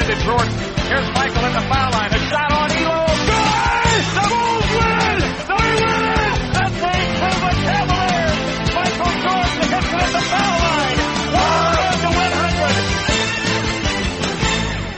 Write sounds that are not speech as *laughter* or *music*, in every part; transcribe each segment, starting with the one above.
into Jordan. Here's Michael at the foul line. A shot on Elo. Good! The Bulls win! They win! And they prove a Cavaliers. Michael Jordan hits it at the foul line. 100 to 100.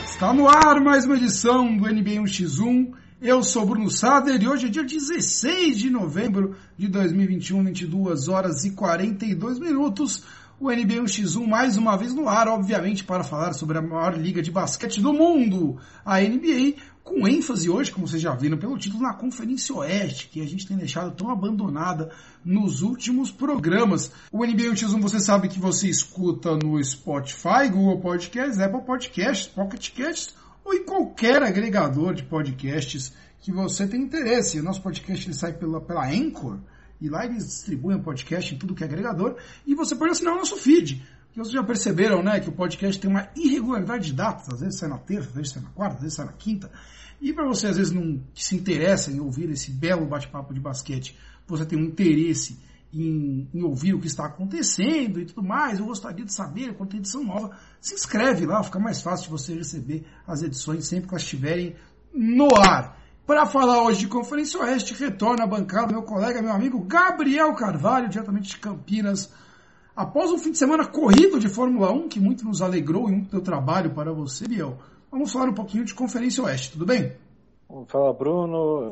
Está no ar mais uma edição do NBA 1x1. Eu sou Bruno Sader e hoje é dia 16 de novembro de 2021, 22 horas e 42 minutos. O NBA 1x1 mais uma vez no ar, obviamente, para falar sobre a maior liga de basquete do mundo, a NBA, com ênfase hoje, como vocês já viram pelo título, na Conferência Oeste, que a gente tem deixado tão abandonada nos últimos programas. O NBA 1x1 você sabe que você escuta no Spotify, Google Podcasts, Apple Podcasts, Pocket Casts ou em qualquer agregador de podcasts que você tem interesse. O nosso podcast ele sai pela, pela Anchor, e lá eles distribuem o podcast em tudo que é agregador, e você pode assinar o nosso feed. Que vocês já perceberam, né, que o podcast tem uma irregularidade de datas, às vezes sai na terça, às vezes sai na quarta, às vezes sai na quinta. E para você, às vezes, não se interessa em ouvir esse belo bate-papo de basquete, você tem um interesse em, em, ouvir o que está acontecendo e tudo mais, eu gostaria de saber quando tem edição nova, se inscreve lá, fica mais fácil de você receber as edições sempre que elas estiverem no ar. Para falar hoje de Conferência Oeste, retorna a bancada meu colega, meu amigo Gabriel Carvalho, diretamente de Campinas. Após um fim de semana corrido de Fórmula 1, que muito nos alegrou e muito deu trabalho para você, Biel, vamos falar um pouquinho de Conferência Oeste, tudo bem? Fala, Bruno.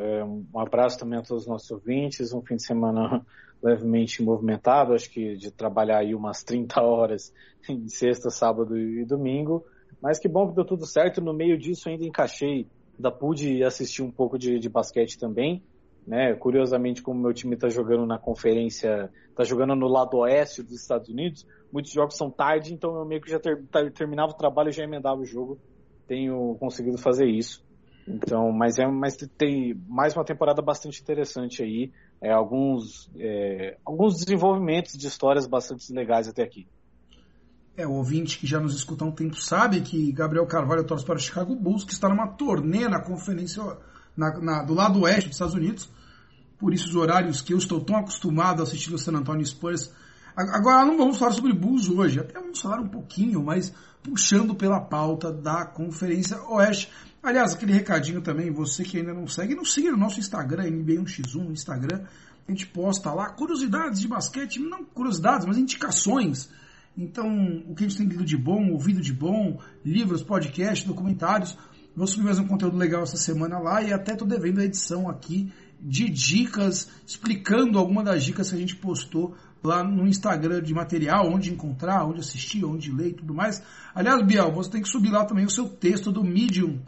Um abraço também a todos os nossos ouvintes. Um fim de semana *laughs* levemente movimentado, acho que de trabalhar aí umas 30 horas *laughs* em sexta, sábado e domingo. Mas que bom que deu tudo certo. No meio disso ainda encaixei da pude assistir um pouco de, de basquete também, né? Curiosamente, como meu time está jogando na conferência, está jogando no lado oeste dos Estados Unidos, muitos jogos são tarde, então eu meio que já ter, terminava o trabalho e já emendava o jogo. Tenho conseguido fazer isso. Então, mas é, mas tem mais uma temporada bastante interessante aí, é, alguns, é, alguns desenvolvimentos de histórias bastante legais até aqui. É, o ouvinte que já nos escuta há um tempo sabe que Gabriel Carvalho torce para o Chicago Bulls, que está numa turnê na conferência na, na, do lado oeste dos Estados Unidos. Por isso os horários que eu estou tão acostumado a assistir no San Antonio Spurs. Agora não vamos falar sobre Bulls hoje, até vamos falar um pouquinho, mas puxando pela pauta da Conferência Oeste. Aliás, aquele recadinho também, você que ainda não segue, não siga no nosso Instagram, NBA1x1 no Instagram. A gente posta lá curiosidades de basquete, não curiosidades, mas indicações então, o que a gente tem lido de bom, ouvido de bom, livros, podcasts, documentários. Vou subir mais um conteúdo legal essa semana lá e até estou devendo a edição aqui de dicas, explicando alguma das dicas que a gente postou lá no Instagram de material, onde encontrar, onde assistir, onde ler e tudo mais. Aliás, Biel, você tem que subir lá também o seu texto do Medium,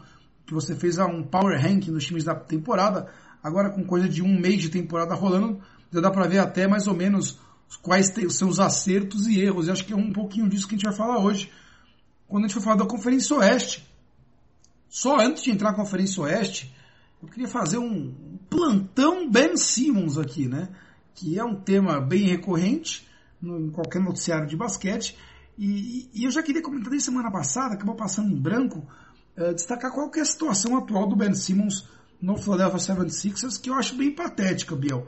que você fez um power ranking dos times da temporada. Agora com coisa de um mês de temporada rolando, já dá para ver até mais ou menos quais são os acertos e erros. E acho que é um pouquinho disso que a gente vai falar hoje. Quando a gente for falar da Conferência Oeste. Só antes de entrar na Conferência Oeste, eu queria fazer um plantão Ben Simmons aqui, né? Que é um tema bem recorrente em qualquer noticiário de basquete. E, e eu já queria comentar desde semana passada, acabou passando em branco, uh, destacar qual é a situação atual do Ben Simmons no Philadelphia 76ers, que eu acho bem patética, Biel.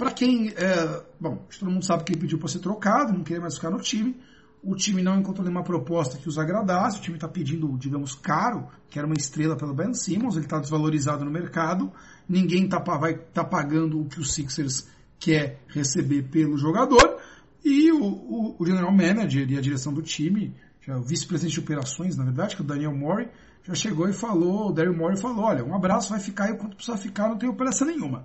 Para quem. É, bom, todo mundo sabe que ele pediu para ser trocado, não queria mais ficar no time. O time não encontrou nenhuma proposta que os agradasse. O time está pedindo, digamos, caro, que era uma estrela pelo Ben Simmons. Ele está desvalorizado no mercado. Ninguém tá, estar tá pagando o que o Sixers quer receber pelo jogador. E o, o, o general manager e a direção do time, já o vice-presidente de operações, na verdade, que é o Daniel Morey, já chegou e falou, o Daryl Morey falou, olha, um abraço, vai ficar e quanto precisa ficar, não tem operação nenhuma.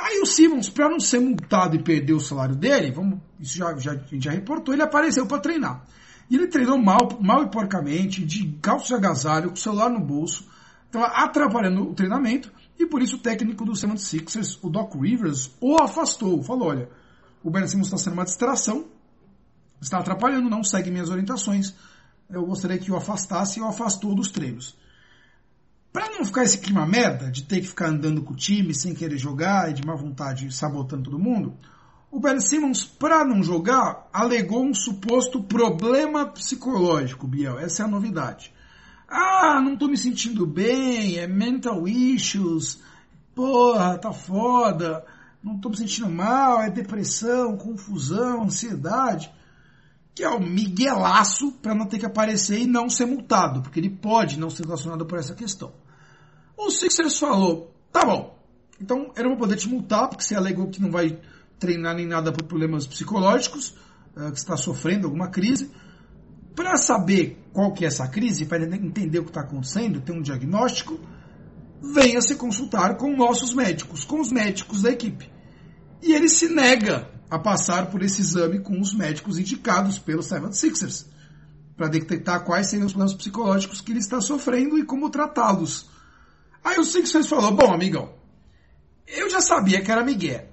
Aí o Simmons, para não ser multado e perder o salário dele, vamos, isso já, já, a gente já reportou, ele apareceu para treinar. E ele treinou mal, mal e porcamente, de calço de agasalho, com o celular no bolso, estava atrapalhando o treinamento, e por isso o técnico do 76ers, o Doc Rivers, o afastou. Falou, olha, o Ben Simmons está sendo uma distração, está atrapalhando, não segue minhas orientações, eu gostaria que o afastasse e o afastou dos treinos. Para não ficar esse clima merda de ter que ficar andando com o time sem querer jogar e de má vontade sabotando todo mundo, o Ben Simmons, para não jogar, alegou um suposto problema psicológico, Biel. Essa é a novidade. Ah, não tô me sentindo bem, é mental issues, porra, tá foda, não tô me sentindo mal, é depressão, confusão, ansiedade. que é o miguelaço para não ter que aparecer e não ser multado, porque ele pode não ser sancionado por essa questão. O Sixers falou, tá bom, então eu não vou poder te multar, porque você alegou que não vai treinar nem nada por problemas psicológicos, uh, que está sofrendo alguma crise. Para saber qual que é essa crise, para entender o que está acontecendo, ter um diagnóstico, venha se consultar com nossos médicos, com os médicos da equipe. E ele se nega a passar por esse exame com os médicos indicados Seven Sixers, para detectar quais seriam os problemas psicológicos que ele está sofrendo e como tratá-los. Aí o Sixers falou, bom, amigão, eu já sabia que era Miguel,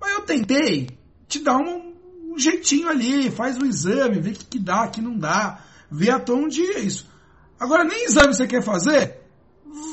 mas eu tentei te dar um, um jeitinho ali, faz o um exame, vê o que, que dá, o que não dá, vê até onde é isso. Agora, nem exame você quer fazer?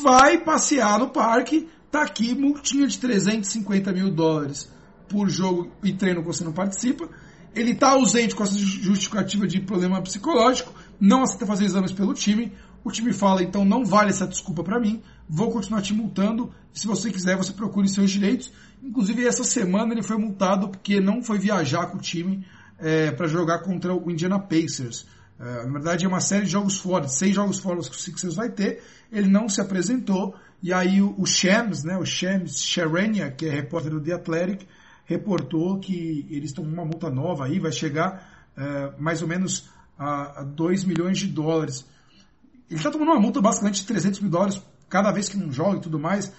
Vai passear no parque, tá aqui, multinha de 350 mil dólares por jogo e treino que você não participa. Ele está ausente com essa justificativa de problema psicológico, não aceita fazer exames pelo time. O time fala, então não vale essa desculpa para mim, vou continuar te multando. Se você quiser, você procure seus direitos. Inclusive, essa semana ele foi multado porque não foi viajar com o time é, para jogar contra o Indiana Pacers. É, na verdade, é uma série de jogos fora, seis jogos fora que o Sixers vai ter. Ele não se apresentou. E aí o, o Shams, né, o Shams Sherenia, que é repórter do The Athletic, reportou que eles estão com uma multa nova aí, vai chegar uh, mais ou menos a, a 2 milhões de dólares. Ele está tomando uma multa basicamente de 300 mil dólares cada vez que não joga e tudo mais.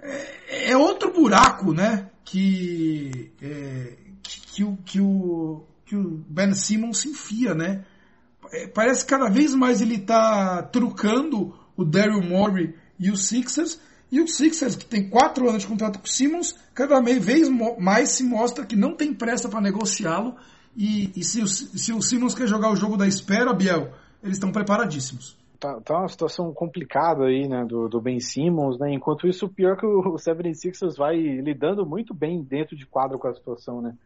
É, é outro buraco, né? Que, é, que, que, o, que, o, que o Ben Simmons se enfia, né? É, parece que cada vez mais ele está trucando o Daryl Morey e os Sixers e o Sixers, que tem quatro anos de contrato com o Simmons, cada vez mais se mostra que não tem pressa para negociá-lo. E, e se, o, se o Simmons quer jogar o jogo da espera, Biel, eles estão preparadíssimos. Tá, tá, uma situação complicada aí, né, do, do Ben Simmons, né? Enquanto isso, pior é que o, o 76ers vai lidando muito bem dentro de quadro com a situação, né?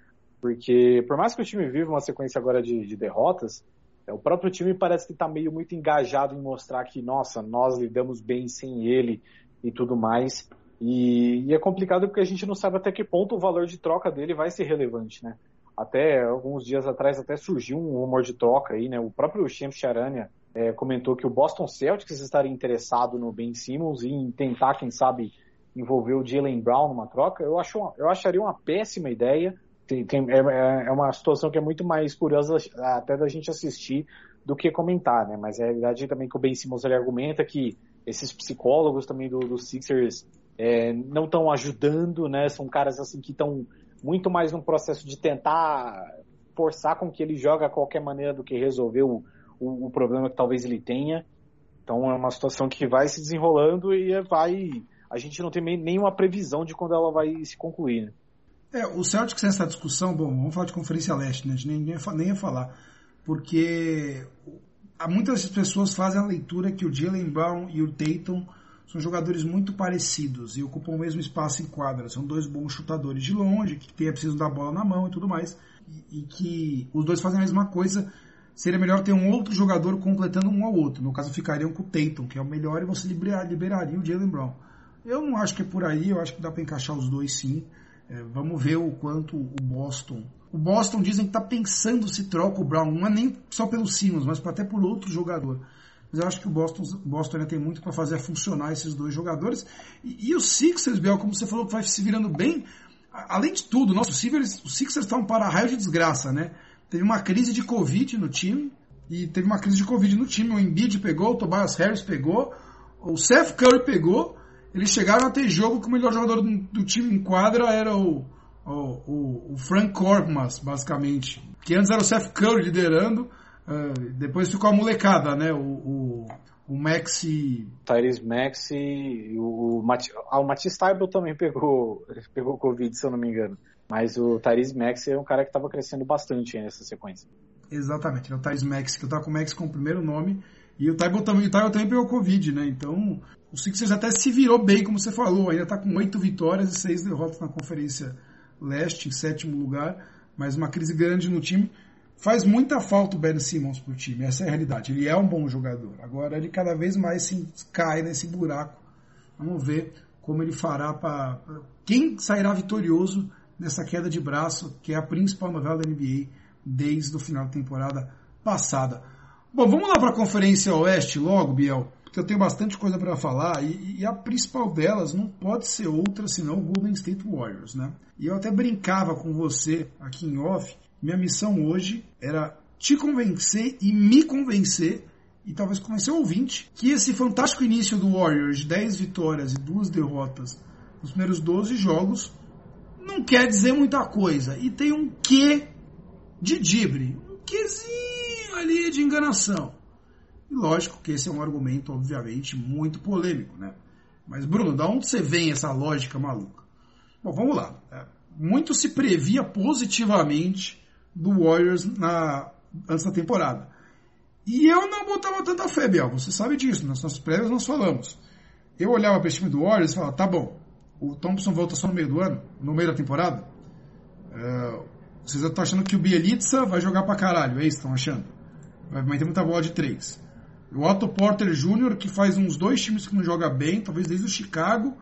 Porque, por mais que o time viva uma sequência agora de, de derrotas, é, o próprio time parece que está meio muito engajado em mostrar que, nossa, nós lidamos bem sem ele, e tudo mais. E, e, é complicado porque a gente não sabe até que ponto o valor de troca dele vai ser relevante, né? Até alguns dias atrás até surgiu um rumor de troca aí, né? O próprio Champ Charania é, comentou que o Boston Celtics estaria interessado no Ben Simmons e em tentar, quem sabe, envolver o Jalen Brown numa troca. Eu, acho, eu acharia uma péssima ideia. Tem, tem, é, é, é uma situação que é muito mais curiosa até da gente assistir do que comentar, né? Mas é a realidade também que o Ben Simmons ele argumenta que esses psicólogos também do, do Sixers é, não estão ajudando, né? São caras assim que estão muito mais num processo de tentar forçar com que ele jogue a qualquer maneira do que resolver o, o, o, problema que talvez ele tenha. Então é uma situação que vai se desenrolando e vai. A gente não tem nenhuma previsão de quando ela vai se concluir. Né? É, o Celtics nessa discussão, bom, vamos falar de Conferência Leste, né? A gente nem, nem, nem ia falar. Porque muitas pessoas fazem a leitura que o Jalen Brown e o Tatum são jogadores muito parecidos e ocupam o mesmo espaço em quadra. São dois bons chutadores de longe, que tem, precisam da bola na mão e tudo mais. E, e, que os dois fazem a mesma coisa. Seria melhor ter um outro jogador completando um ao outro. No caso, ficariam com o Tatum, que é o melhor, e você liberaria, liberaria o Jalen Brown. Eu não acho que é por aí, eu acho que dá para encaixar os dois sim. É, vamos ver o quanto o Boston o Boston dizem que está pensando se troca o Brown, não é nem só pelo Simmons, mas até por outro jogador. Mas eu acho que o Boston, Boston ainda tem muito para fazer funcionar esses dois jogadores. E, e o Sixers, Biel, como você falou, vai se virando bem. Além de tudo, nosso Sixers, o Sixers está um para-raio de desgraça, né? Teve uma crise de Covid no time, e teve uma crise de Covid no time. O Embiid pegou, o Tobias Harris pegou, o Seth Curry pegou. Eles chegaram a ter jogo que o melhor jogador do, do time em quadra era o o, o, o Frank Korkmaz, basicamente. Que antes era o Seth Curry liderando, uh, depois ficou a molecada, né? O, o, o Maxi. Tyrese Maxi, o, Mat... ah, o Matisse Tybalt também pegou, *laughs* pegou Covid, se eu não me engano. Mas o Tyrese Maxi é um cara que estava crescendo bastante nessa sequência. Exatamente, é o Tyrese Maxi, que eu tava com o Max com o primeiro nome. E o Tybalt também, o Tybalt também pegou Covid, né? Então, o Sixers até se virou bem, como você falou. Ainda tá com oito vitórias e seis derrotas na conferência leste, em sétimo lugar, mas uma crise grande no time. Faz muita falta o Ben Simmons para o time, essa é a realidade. Ele é um bom jogador. Agora ele cada vez mais se cai nesse buraco. Vamos ver como ele fará para. Quem sairá vitorioso nessa queda de braço, que é a principal novela da NBA desde o final da temporada passada. Bom, vamos lá para a Conferência Oeste logo, Biel, porque eu tenho bastante coisa para falar e, e, a principal delas não pode ser outra senão o Golden State Warriors, né? E eu até brincava com você aqui em off. Minha missão hoje era te convencer e me convencer e talvez convencer o ouvinte que esse fantástico início do Warriors, de 10 vitórias e duas derrotas nos primeiros 12 jogos, não quer dizer muita coisa. E tem um quê de dibre, um quezinho ali de enganação. E lógico que esse é um argumento, obviamente, muito polêmico, né? Mas, Bruno, da onde você vem essa lógica maluca? Bom, vamos lá. É, muito se previa positivamente do Warriors na, antes da temporada. E eu não botava tanta fé, Biel. Você sabe disso. Nas nossas prévias nós falamos. Eu olhava para esse time do Warriors e falava, tá bom, o Thompson volta só no meio do ano, no meio da temporada. É, vocês estão achando que o Bielitsa vai jogar pra caralho, é isso que estão achando? Vai meter muita bola de três. O Otto Porter Jr., que faz uns dois times que não joga bem, talvez desde o Chicago,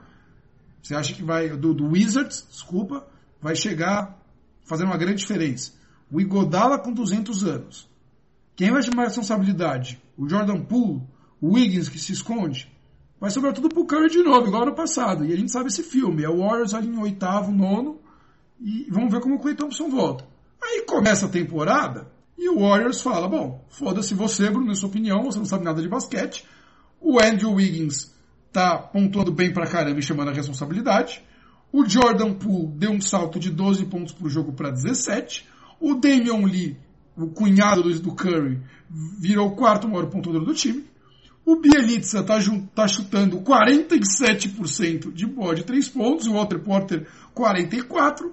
você acha que vai, do, do Wizards, desculpa, vai chegar fazendo uma grande diferença. O Igodala com 200 anos. Quem vai chamar a responsabilidade? O Jordan Poole? O Wiggins que se esconde? Vai sobrar tudo pro Curry de novo, igual no passado. E a gente sabe esse filme. É o Warriors ali em oitavo, nono. E vamos ver como o Clay Thompson volta. Aí começa a temporada e o Warriors fala: bom, foda-se você, Bruno, na sua opinião, você não sabe nada de basquete. O Andrew Wiggins tá pontuando bem pra caramba e chamando a responsabilidade. O Jordan Poole deu um salto de 12 pontos por jogo para 17. O Damian Lee, o cunhado do Curry, virou o quarto maior pontuador do time. O Bielitsa está tá chutando 47% de bola de 3 pontos, o Walter Porter 44%.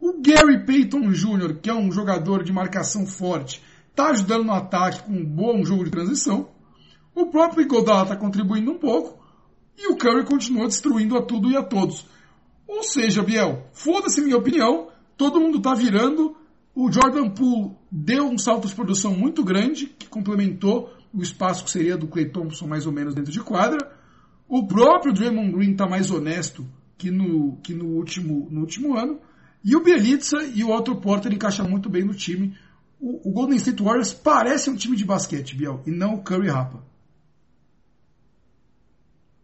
O Gary Payton Jr., que é um jogador de marcação forte, está ajudando no ataque com um bom jogo de transição. O próprio Iguodala está contribuindo um pouco. E o Curry continua destruindo a tudo e a todos. Ou seja, Biel, foda-se minha opinião, todo mundo está virando. O Jordan Poole deu um salto de produção muito grande, que complementou o espaço que seria do Clay Thompson mais ou menos dentro de quadra. O próprio Draymond Green está mais honesto que no, que no, último, no último ano. E o Bielitsa e o Otto Porter encaixam muito bem no time. O, o, Golden State Warriors parece um time de basquete, Biel, e não o Curry Rapa.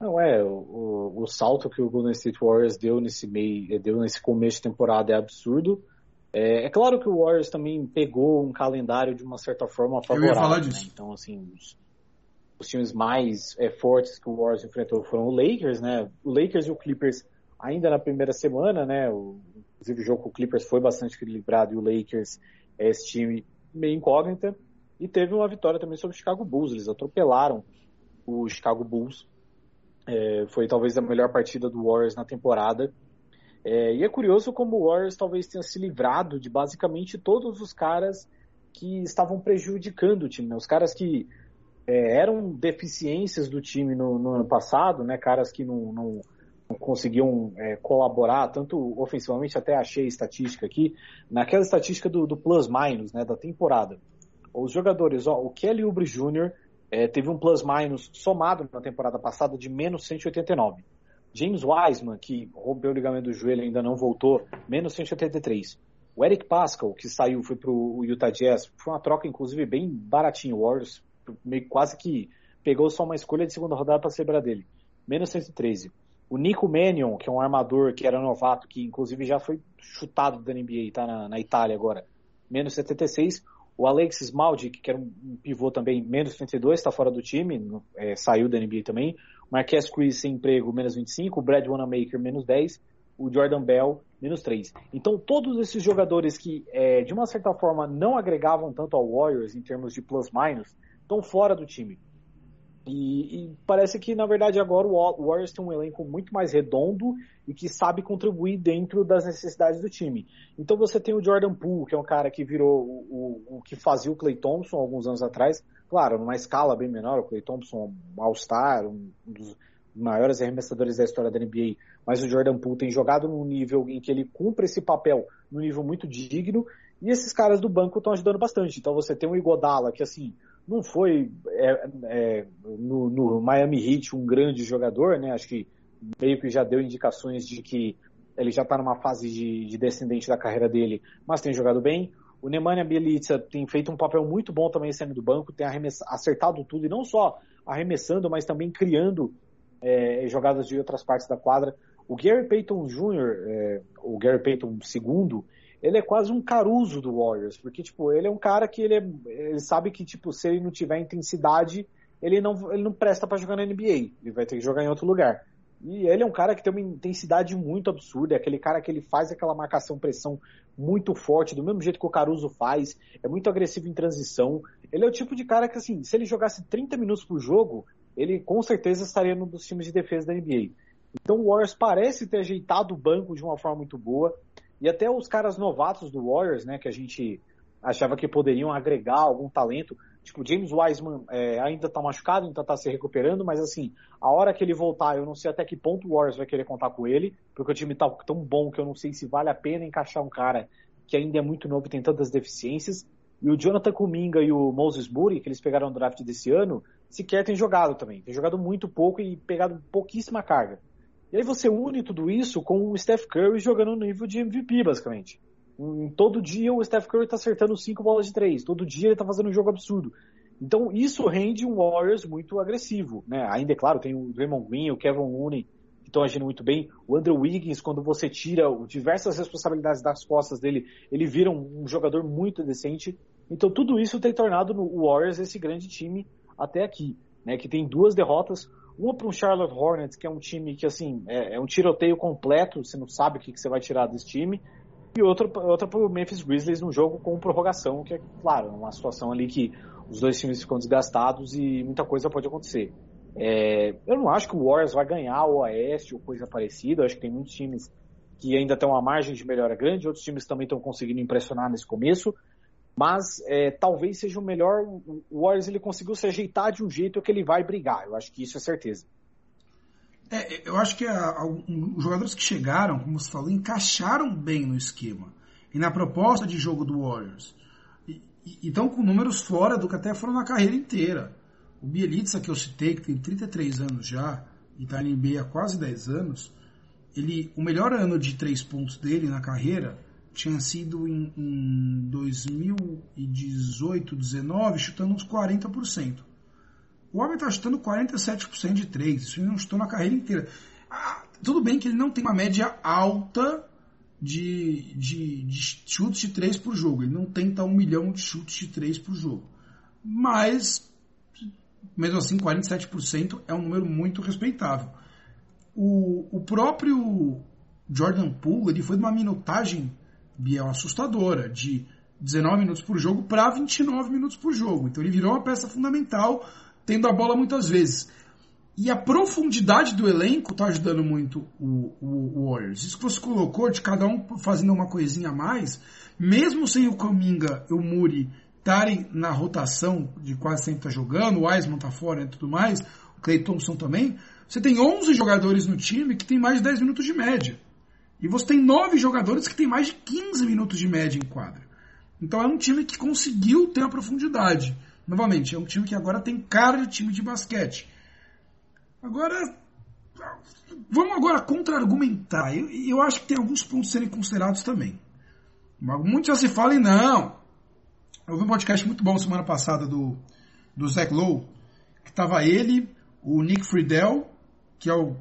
Não é, o, o, salto que o Golden State Warriors deu nesse meio, deu nesse começo de temporada é absurdo. É, é, claro que o Warriors também pegou um calendário de uma certa forma favorável. Eu ia falar disso. Né? Então, assim, os, os times mais é, fortes que o Warriors enfrentou foram o Lakers, né? O Lakers e o Clippers ainda na primeira semana, né? O, inclusive o jogo com o Clippers foi bastante equilibrado e o Lakers é esse time meio incógnita. E teve uma vitória também sobre o Chicago Bulls. Eles atropelaram o Chicago Bulls. É, foi talvez a melhor partida do Warriors na temporada. É, e é curioso como o Warriors talvez tenha se livrado de basicamente todos os caras que estavam prejudicando o time, né? Os caras que é, eram deficiências do time no, no, ano passado, né? Caras que não, não, não conseguiam é, colaborar, tanto ofensivamente, até achei estatística aqui, naquela estatística do, do plus-minus, né? Da temporada. Os jogadores, ó, o Kelly Oubre Jr. É, teve um plus-minus somado na temporada passada de menos 189. James Wiseman, que rompeu o ligamento do joelho e ainda não voltou, menos 183. O Eric Pascal, que saiu, foi para o Utah Jazz, foi uma troca, inclusive, bem baratinho. O Warriors meio quase que pegou só uma escolha de segunda rodada para celebrar dele. Menos 113. O Nico Mannion, que é um armador que era novato, que inclusive já foi chutado da NBA, tá na, na Itália agora. Menos 76. O Alexis Maldic, que era um pivô também, menos 32, está fora do time, é, saiu da NBA também. Marquez Chris sem emprego, menos 25, o Brad Wanamaker, menos 10, o Jordan Bell, menos 3. Então, todos esses jogadores que, é, de uma certa forma, não agregavam tanto ao Warriors em termos de plus-minus, estão fora do time. E, e, parece que, na verdade, agora o Warriors tem um elenco muito mais redondo e que sabe contribuir dentro das necessidades do time. Então você tem o Jordan Poole, que é um cara que virou o, o, o que fazia o Clay Thompson alguns anos atrás, Claro, numa escala bem menor, o Clay Thompson, um All-Star, um dos maiores arremessadores da história da NBA, mas o Jordan Poole tem jogado num nível em que ele cumpre esse papel num nível muito digno, e esses caras do banco estão ajudando bastante. Então você tem o Igodala, que assim, não foi é, é, no, no, Miami Heat um grande jogador, né? Acho que meio que já deu indicações de que ele já está numa fase de, de descendente da carreira dele, mas tem jogado bem. O Nemanja Bielitsa tem feito um papel muito bom também saindo do banco, tem acertado tudo, e não só arremessando, mas também criando é, jogadas de outras partes da quadra. O Gary Payton Jr., é, o Gary Payton II, ele é quase um caruso do Warriors, porque tipo, ele é um cara que ele, é, ele sabe que tipo, se ele não tiver intensidade, ele não, ele não presta para jogar na NBA, ele vai ter que jogar em outro lugar. E ele é um cara que tem uma intensidade muito absurda, é aquele cara que ele faz aquela marcação-pressão muito forte, do mesmo jeito que o Caruso faz, é muito agressivo em transição. Ele é o tipo de cara que, assim, se ele jogasse 30 minutos por jogo, ele com certeza estaria num dos times de defesa da NBA. Então o Warriors parece ter ajeitado o banco de uma forma muito boa. E até os caras novatos do Warriors, né, que a gente achava que poderiam agregar algum talento, Tipo, James Wiseman é, ainda tá machucado, então tá se recuperando, mas assim, a hora que ele voltar, eu não sei até que ponto o Warriors vai querer contar com ele, porque o time tá tão bom que eu não sei se vale a pena encaixar um cara que ainda é muito novo e tem tantas deficiências. E o Jonathan Kuminga e o Moses Moody, que eles pegaram no draft desse ano, sequer tem jogado também. Tem jogado muito pouco e pegado pouquíssima carga. E aí você une tudo isso com o Steph Curry jogando no nível de MVP, basicamente. Todo dia o Steph Curry está acertando cinco bolas de três. Todo dia ele está fazendo um jogo absurdo. Então isso rende um Warriors muito agressivo, né? Ainda é claro, tem o Draymond Green, o Kevin Looney que estão agindo muito bem. O Andrew Wiggins, quando você tira diversas responsabilidades das costas dele, ele vira um, um jogador muito decente. Então tudo isso tem tornado o Warriors esse grande time até aqui, né? Que tem duas derrotas, uma para um Charlotte Hornets, que é um time que assim é, é um tiroteio completo, você não sabe o que, que você vai tirar desse time e outra, outra o Memphis Grizzlies num jogo com prorrogação, que é, claro, uma situação ali que os dois times ficam desgastados e muita coisa pode acontecer. É, eu não acho que o Warriors vai ganhar o Oeste ou coisa parecida, eu acho que tem muitos times que ainda têm uma margem de melhora grande, outros times também estão conseguindo impressionar nesse começo, mas é, talvez seja o melhor, o Warriors ele conseguiu se ajeitar de um jeito que ele vai brigar, eu acho que isso é certeza. É, eu acho que os jogadores que chegaram, como você falou, encaixaram bem no esquema e na proposta de jogo do Warriors. E estão com números fora do que até foram na carreira inteira. O Bielitsa, que eu citei, que tem 33 anos já, e está na NBA há quase 10 anos, ele, o melhor ano de três pontos dele na carreira tinha sido em, em 2018, 19, chutando uns 40%. O homem está chutando 47% de 3. Isso ele não chutou na carreira inteira. Ah, tudo bem que ele não tem uma média alta de, de, de chutes de 3 por jogo. Ele não tenta um milhão de chutes de 3 por jogo. Mas, mesmo assim, 47% é um número muito respeitável. O, o próprio Jordan Poole ele foi de uma minutagem Biel assustadora, de 19 minutos por jogo para 29 minutos por jogo. Então ele virou uma peça fundamental tendo a bola muitas vezes. E a profundidade do elenco está ajudando muito o, o, o, Warriors. Isso que você colocou, de cada um fazendo uma coisinha a mais, mesmo sem o Kaminga e o Muri estarem na rotação de quase sempre tá jogando, o Wiseman tá fora e tudo mais, o Clay Thompson também, você tem 11 jogadores no time que tem mais de 10 minutos de média. E você tem 9 jogadores que tem mais de 15 minutos de média em quadra. Então é um time que conseguiu ter a profundidade. Novamente, é um time que agora tem cara de time de basquete. Agora, vamos agora contra-argumentar. Eu, eu acho que tem alguns pontos a serem considerados também. Muitos já se falam não. Eu vi um podcast muito bom semana passada do, do Zach Lowe, que estava ele, o Nick Friedel, que é o,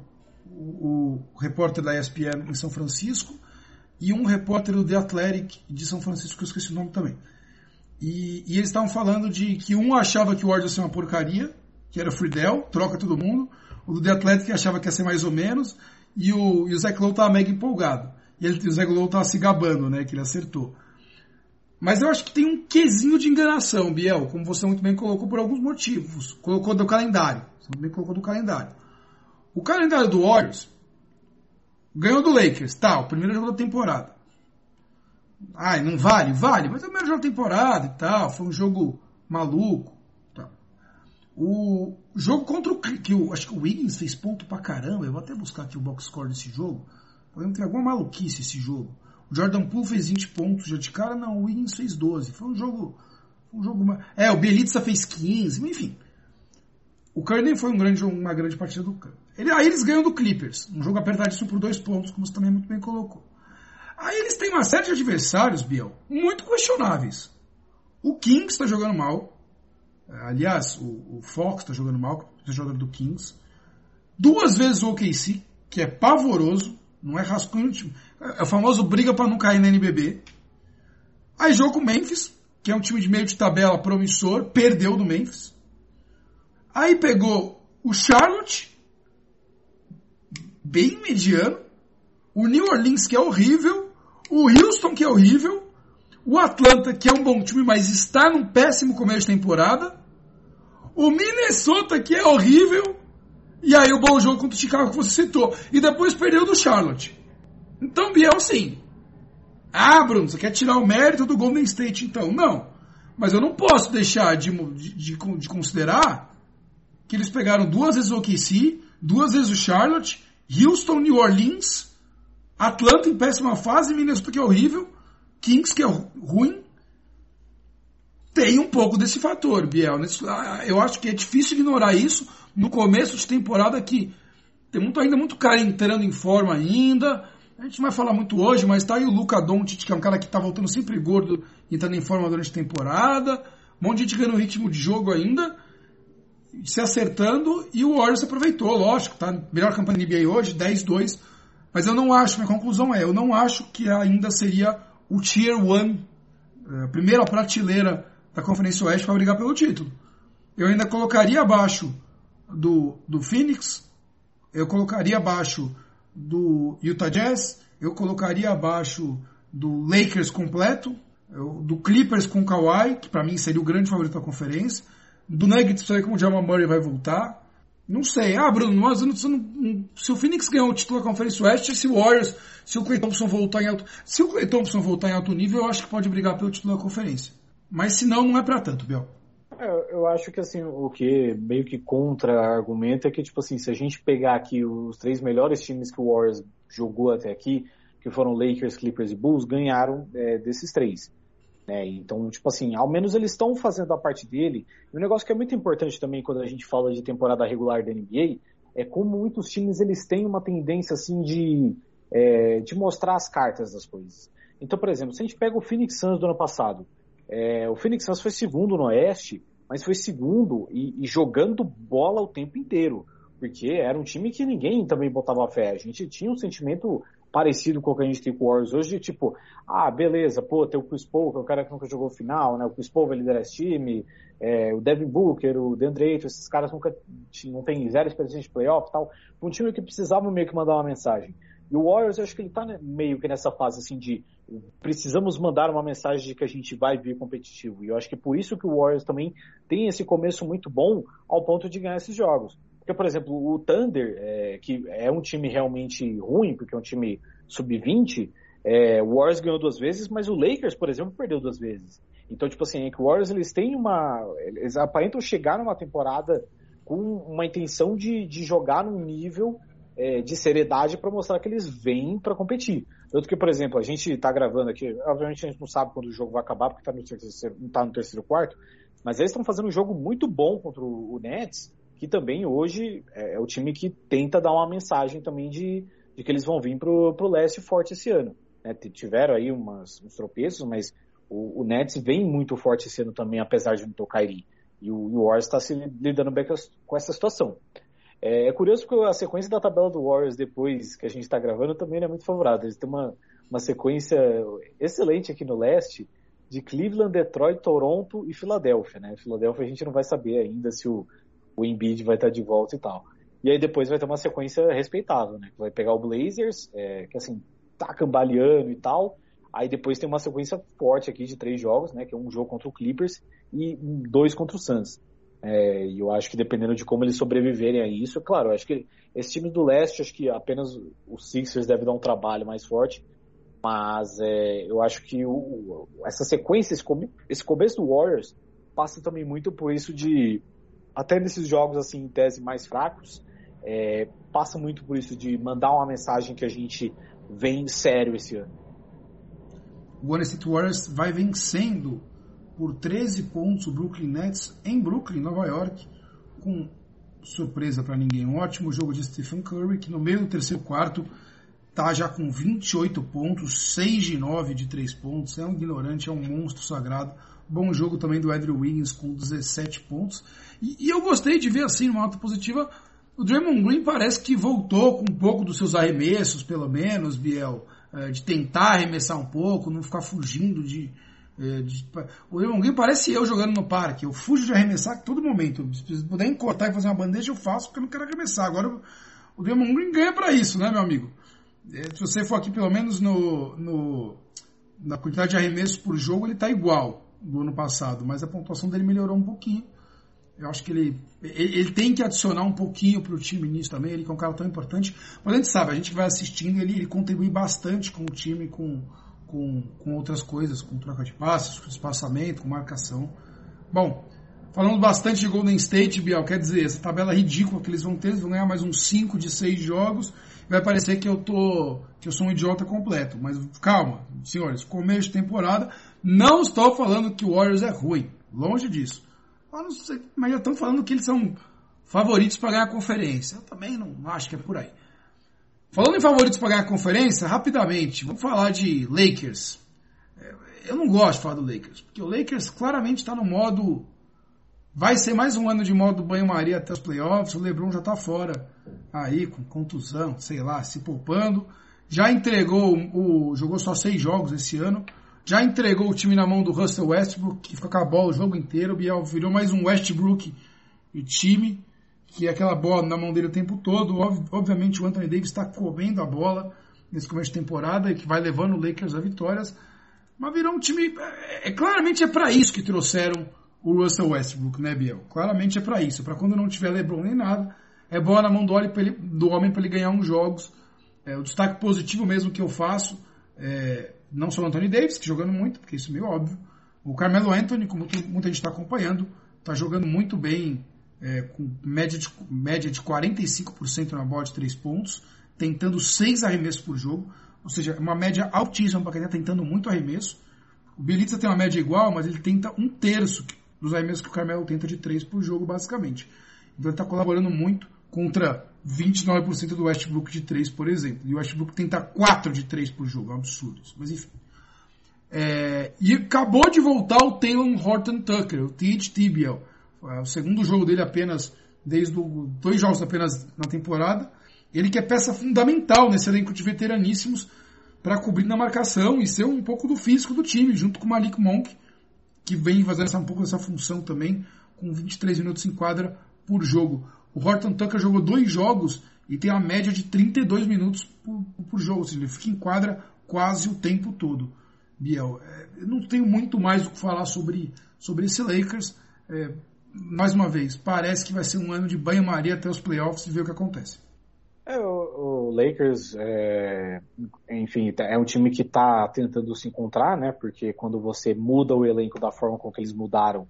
o, o, repórter da ESPN em São Francisco, e um repórter do The Athletic de São Francisco, que eu esqueci o nome também. E, e eles estavam falando de que um achava que o Warriors ia ser uma porcaria, que era Friedel, troca todo mundo. O do The Athletic achava que ia ser mais ou menos. E o, e o Zach Lowe estava mega empolgado. E ele, o Zach Lowe estava se gabando, né, que ele acertou. Mas eu acho que tem um quesinho de enganação, Biel, como você muito bem colocou, por alguns motivos. Colocou do calendário. Você muito bem colocou do calendário. O calendário do Warriors ganhou do Lakers, tá, o primeiro jogo da temporada. Ai, não vale? Vale, mas é o primeiro jogo da temporada e tal. Foi um jogo maluco. O jogo contra o. Que o, acho que o Wiggins fez ponto pra caramba. Eu vou até buscar aqui o box score desse jogo. Eu lembro que tem alguma maluquice esse jogo. O Jordan Poole fez 20 pontos já de cara, não. O Wiggins fez 12. Foi um jogo. um jogo. É, o Bielitsa fez 15, enfim. O Curry foi um grande, uma grande partida do Curry. Ele, aí eles ganham do Clippers. Um jogo apertadíssimo por dois pontos, como você também muito bem colocou. Aí eles têm uma série de adversários, Biel, muito questionáveis. O Kings está jogando mal. Aliás, o, o Fox está jogando mal, é jogador do Kings. Duas vezes o OKC, que é pavoroso, não é rascunho. É o famoso briga para não cair na NBB. Aí jogo com o Memphis, que é um time de meio de tabela promissor, perdeu do Memphis. Aí pegou o Charlotte, bem mediano, o New Orleans, que é horrível, o Houston, que é horrível, o Atlanta, que é um bom time, mas está num péssimo começo de temporada, o Minnesota, que é horrível, e aí o bom jogo contra o Chicago que você citou, e depois perdeu do Charlotte. Então, Biel, sim. Ah, Bruno, você quer tirar o mérito do Golden State, então? Não. Mas eu não posso deixar de, de, de, de considerar que eles pegaram duas vezes o OKC, duas vezes o Charlotte, Houston, New Orleans, Atlanta em péssima fase, Minnesota que é horrível, Kings que é ruim. Tem um pouco desse fator, Biel. Ah, eu acho que é difícil ignorar isso no começo de temporada que tem muito, ainda muito cara entrando em forma ainda. A gente não vai falar muito hoje, mas tá aí o Luca Doncic, que é um cara que tá voltando sempre gordo e entrando em forma durante a temporada. Um monte de gente ganhando ritmo de jogo ainda se acertando e o Warriors aproveitou, lógico, tá? Melhor campanha da NBA hoje, 10-2. Mas eu não acho, minha conclusão é, eu não acho que ainda seria o Tier 1, a é, primeira prateleira da Conferência Oeste para brigar pelo título. Eu ainda colocaria abaixo do, do Phoenix, eu colocaria abaixo do Utah Jazz, eu colocaria abaixo do Lakers completo, do Clippers com Kawhi, que para mim seria o grande favorito da conferência, do Nuggets saber como o Jamal Murray vai voltar. Não sei. Ah, Bruno, mas não, se o Phoenix ganhar o título da Conferência Oeste, se o Warriors, se o Clay Thompson voltar em alto, se o Clay Thompson voltar em alto nível, eu acho que pode brigar pelo título da conferência. Mas se não, não é para tanto, Biel. É, eu acho que assim, o que meio que contra-argumento é que, tipo assim, se a gente pegar aqui os três melhores times que o Warriors jogou até aqui, que foram Lakers, Clippers e Bulls, ganharam é, desses três. Né? Então, tipo assim, ao menos eles estão fazendo a parte dele. E um negócio que é muito importante também quando a gente fala de temporada regular da NBA é como muitos times eles têm uma tendência assim de, é, de mostrar as cartas das coisas. Então, por exemplo, se a gente pega o Phoenix Suns do ano passado, é, o Phoenix Suns foi segundo no Oeste, mas foi segundo e, e, jogando bola o tempo inteiro, porque era um time que ninguém também botava fé. A gente tinha um sentimento parecido com o que a gente tem com o Warriors hoje, de tipo, ah, beleza, pô, tem o Chris Paul, que é o cara que nunca jogou final, né? O Chris Paul vai liderar esse time, é, o Devin Booker, o DeAndre Ayton, esses caras nunca não tem zero experiência de playoff e tal. Um time que precisava meio que mandar uma mensagem. E o Warriors, eu acho que ele tá meio que nessa fase assim de precisamos mandar uma mensagem de que a gente vai vir competitivo. E eu acho que por isso que o Warriors também tem esse começo muito bom ao ponto de ganhar esses jogos. Porque, por exemplo, o Thunder, é, que é um time realmente ruim, porque é um time sub-20, é, o Warriors ganhou duas vezes, mas o Lakers, por exemplo, perdeu duas vezes. Então, tipo assim, é que o Warriors eles têm uma. Eles aparentam chegar numa temporada com uma intenção de, de jogar num nível é, de seriedade para mostrar que eles vêm para competir. Tanto que, por exemplo, a gente está gravando aqui, obviamente a gente não sabe quando o jogo vai acabar, porque tá no terceiro, não está no terceiro quarto, mas eles estão fazendo um jogo muito bom contra o Nets, que também hoje é, é, o time que tenta dar uma mensagem também de, de que eles vão vir pro, pro leste forte esse ano. Né? Tiveram aí umas, uns tropeços, mas o, o, Nets vem muito forte esse ano também, apesar de não ter o Kyrie. E o, o Warriors está se lidando bem com essa situação. É, é, curioso porque a sequência da tabela do Warriors depois que a gente está gravando também é muito favorável. Eles têm uma, uma sequência excelente aqui no leste de Cleveland, Detroit, Toronto e Filadélfia. Né? Filadélfia a gente não vai saber ainda se o, o Embiid vai estar de volta e tal. E aí depois vai ter uma sequência respeitável, né? Vai pegar o Blazers, é, que assim, tá cambaleando e tal. Aí depois tem uma sequência forte aqui de três jogos, né? Que é um jogo contra o Clippers e dois contra o Suns. É, e eu acho que dependendo de como eles sobreviverem a isso, claro, eu acho que esse time do leste, acho que apenas os Sixers deve dar um trabalho mais forte. Mas é, eu acho que o, essa sequência, esse, esse começo do Warriors, passa também muito por isso de até nesses jogos assim em tese mais fracos, é, passa muito por isso de mandar uma mensagem que a gente vem sério esse ano. O Golden State Warriors vai vencendo por 13 pontos o Brooklyn Nets em Brooklyn, Nova York, com surpresa para ninguém. Um ótimo jogo de Stephen Curry, que no meio do terceiro quarto tá já com 28 pontos, 6 de 9 de 3 pontos. É um ignorante, é um monstro sagrado. Bom jogo também do Andrew Wiggins com 17 pontos. E, e eu gostei de ver assim, numa nota positiva, o Draymond Green parece que voltou com um pouco dos seus arremessos, pelo menos, Biel, é, de tentar arremessar um pouco, não ficar fugindo de, é, de, o Draymond Green parece eu jogando no parque. Eu fujo de arremessar a todo momento. Se puder encotar e fazer uma bandeja, eu faço porque eu não quero arremessar. Agora o Draymond Green ganha para isso, né, meu amigo? É, se você for aqui pelo menos no, no na quantidade de arremessos por jogo, ele está igual do ano passado, mas a pontuação dele melhorou um pouquinho. Eu acho que ele, ele, ele tem que adicionar um pouquinho para o time nisso também, ele que é um cara tão importante. Mas a gente sabe, a gente vai assistindo, ele, ele contribui bastante com o time, com, com, com outras coisas, com troca de passes, com espaçamento, com marcação. Bom, falando bastante de Golden State, Biel, quer dizer, essa tabela ridícula que eles vão ter, eles vão ganhar mais uns 5 de 6 jogos, vai parecer que eu tô que eu sou um idiota completo, mas calma, senhores, começo de temporada, não estou falando que o Warriors é ruim, longe disso. Mas já estão falando que eles são favoritos para ganhar a conferência. Eu também não acho que é por aí. Falando em favoritos para ganhar a conferência, rapidamente, vamos falar de Lakers. É, eu não gosto de falar do Lakers, porque o Lakers claramente está no modo. Vai ser mais um ano de modo banho-maria até os playoffs. O LeBron já está fora aí, com contusão, sei lá, se poupando. Já entregou, o, jogou só seis jogos esse ano. Já entregou o time na mão do Russell Westbrook, que fica com a bola o jogo inteiro. O Biel virou mais um Westbrook e time que é aquela bola na mão dele o tempo todo. Obviamente o Anthony Davis está comendo a bola nesse começo de temporada e que vai levando o Lakers a vitórias. Mas virou um time. É, é claramente é para isso que trouxeram o Russell Westbrook, né, Biel? Claramente é para isso. Para quando não tiver LeBron nem nada, é bola na mão do, ele, do homem para ele ganhar uns jogos. É, o destaque positivo mesmo que eu faço, é, não só o Anthony Davis, que jogando muito, porque isso é meio óbvio. O Carmelo Anthony, como muita gente está acompanhando, está jogando muito bem é, com média de, média de 45% na bola de 3 pontos, tentando 6 arremessos por jogo, ou seja, uma média altíssima para quem está tentando muito arremesso. O Bielitsa tem uma média igual, mas ele tenta um terço dos arremessos que o Carmelo tenta de 3 por jogo, basicamente. Então ele está colaborando muito contra 29% do Westbrook de 3, por exemplo. E o Westbrook tenta 4 de 3 por jogo, é um absurdo isso. Mas enfim. É, e acabou de voltar o Taylor Horton Tucker, o THT, Biel. É o segundo jogo dele apenas, desde o, dois jogos apenas na temporada. Ele que é peça fundamental nesse elenco de veteraníssimos para cobrir na marcação e ser um pouco do físico do time, junto com o Malik Monk, que vem fazendo essa, um pouco dessa função também, com 23 minutos em quadra por jogo. O Horton Tucker jogou dois jogos e tem a média de 32 minutos por, por jogo, ou seja, ele fica em quadra quase o tempo todo. Biel, é, eu não tenho muito mais o que falar sobre, sobre esse Lakers. É, mais uma vez, parece que vai ser um ano de banho-maria até os playoffs e ver o que acontece. É, o, o Lakers, é, enfim, é um time que está tentando se encontrar, né? Porque quando você muda o elenco da forma com que eles mudaram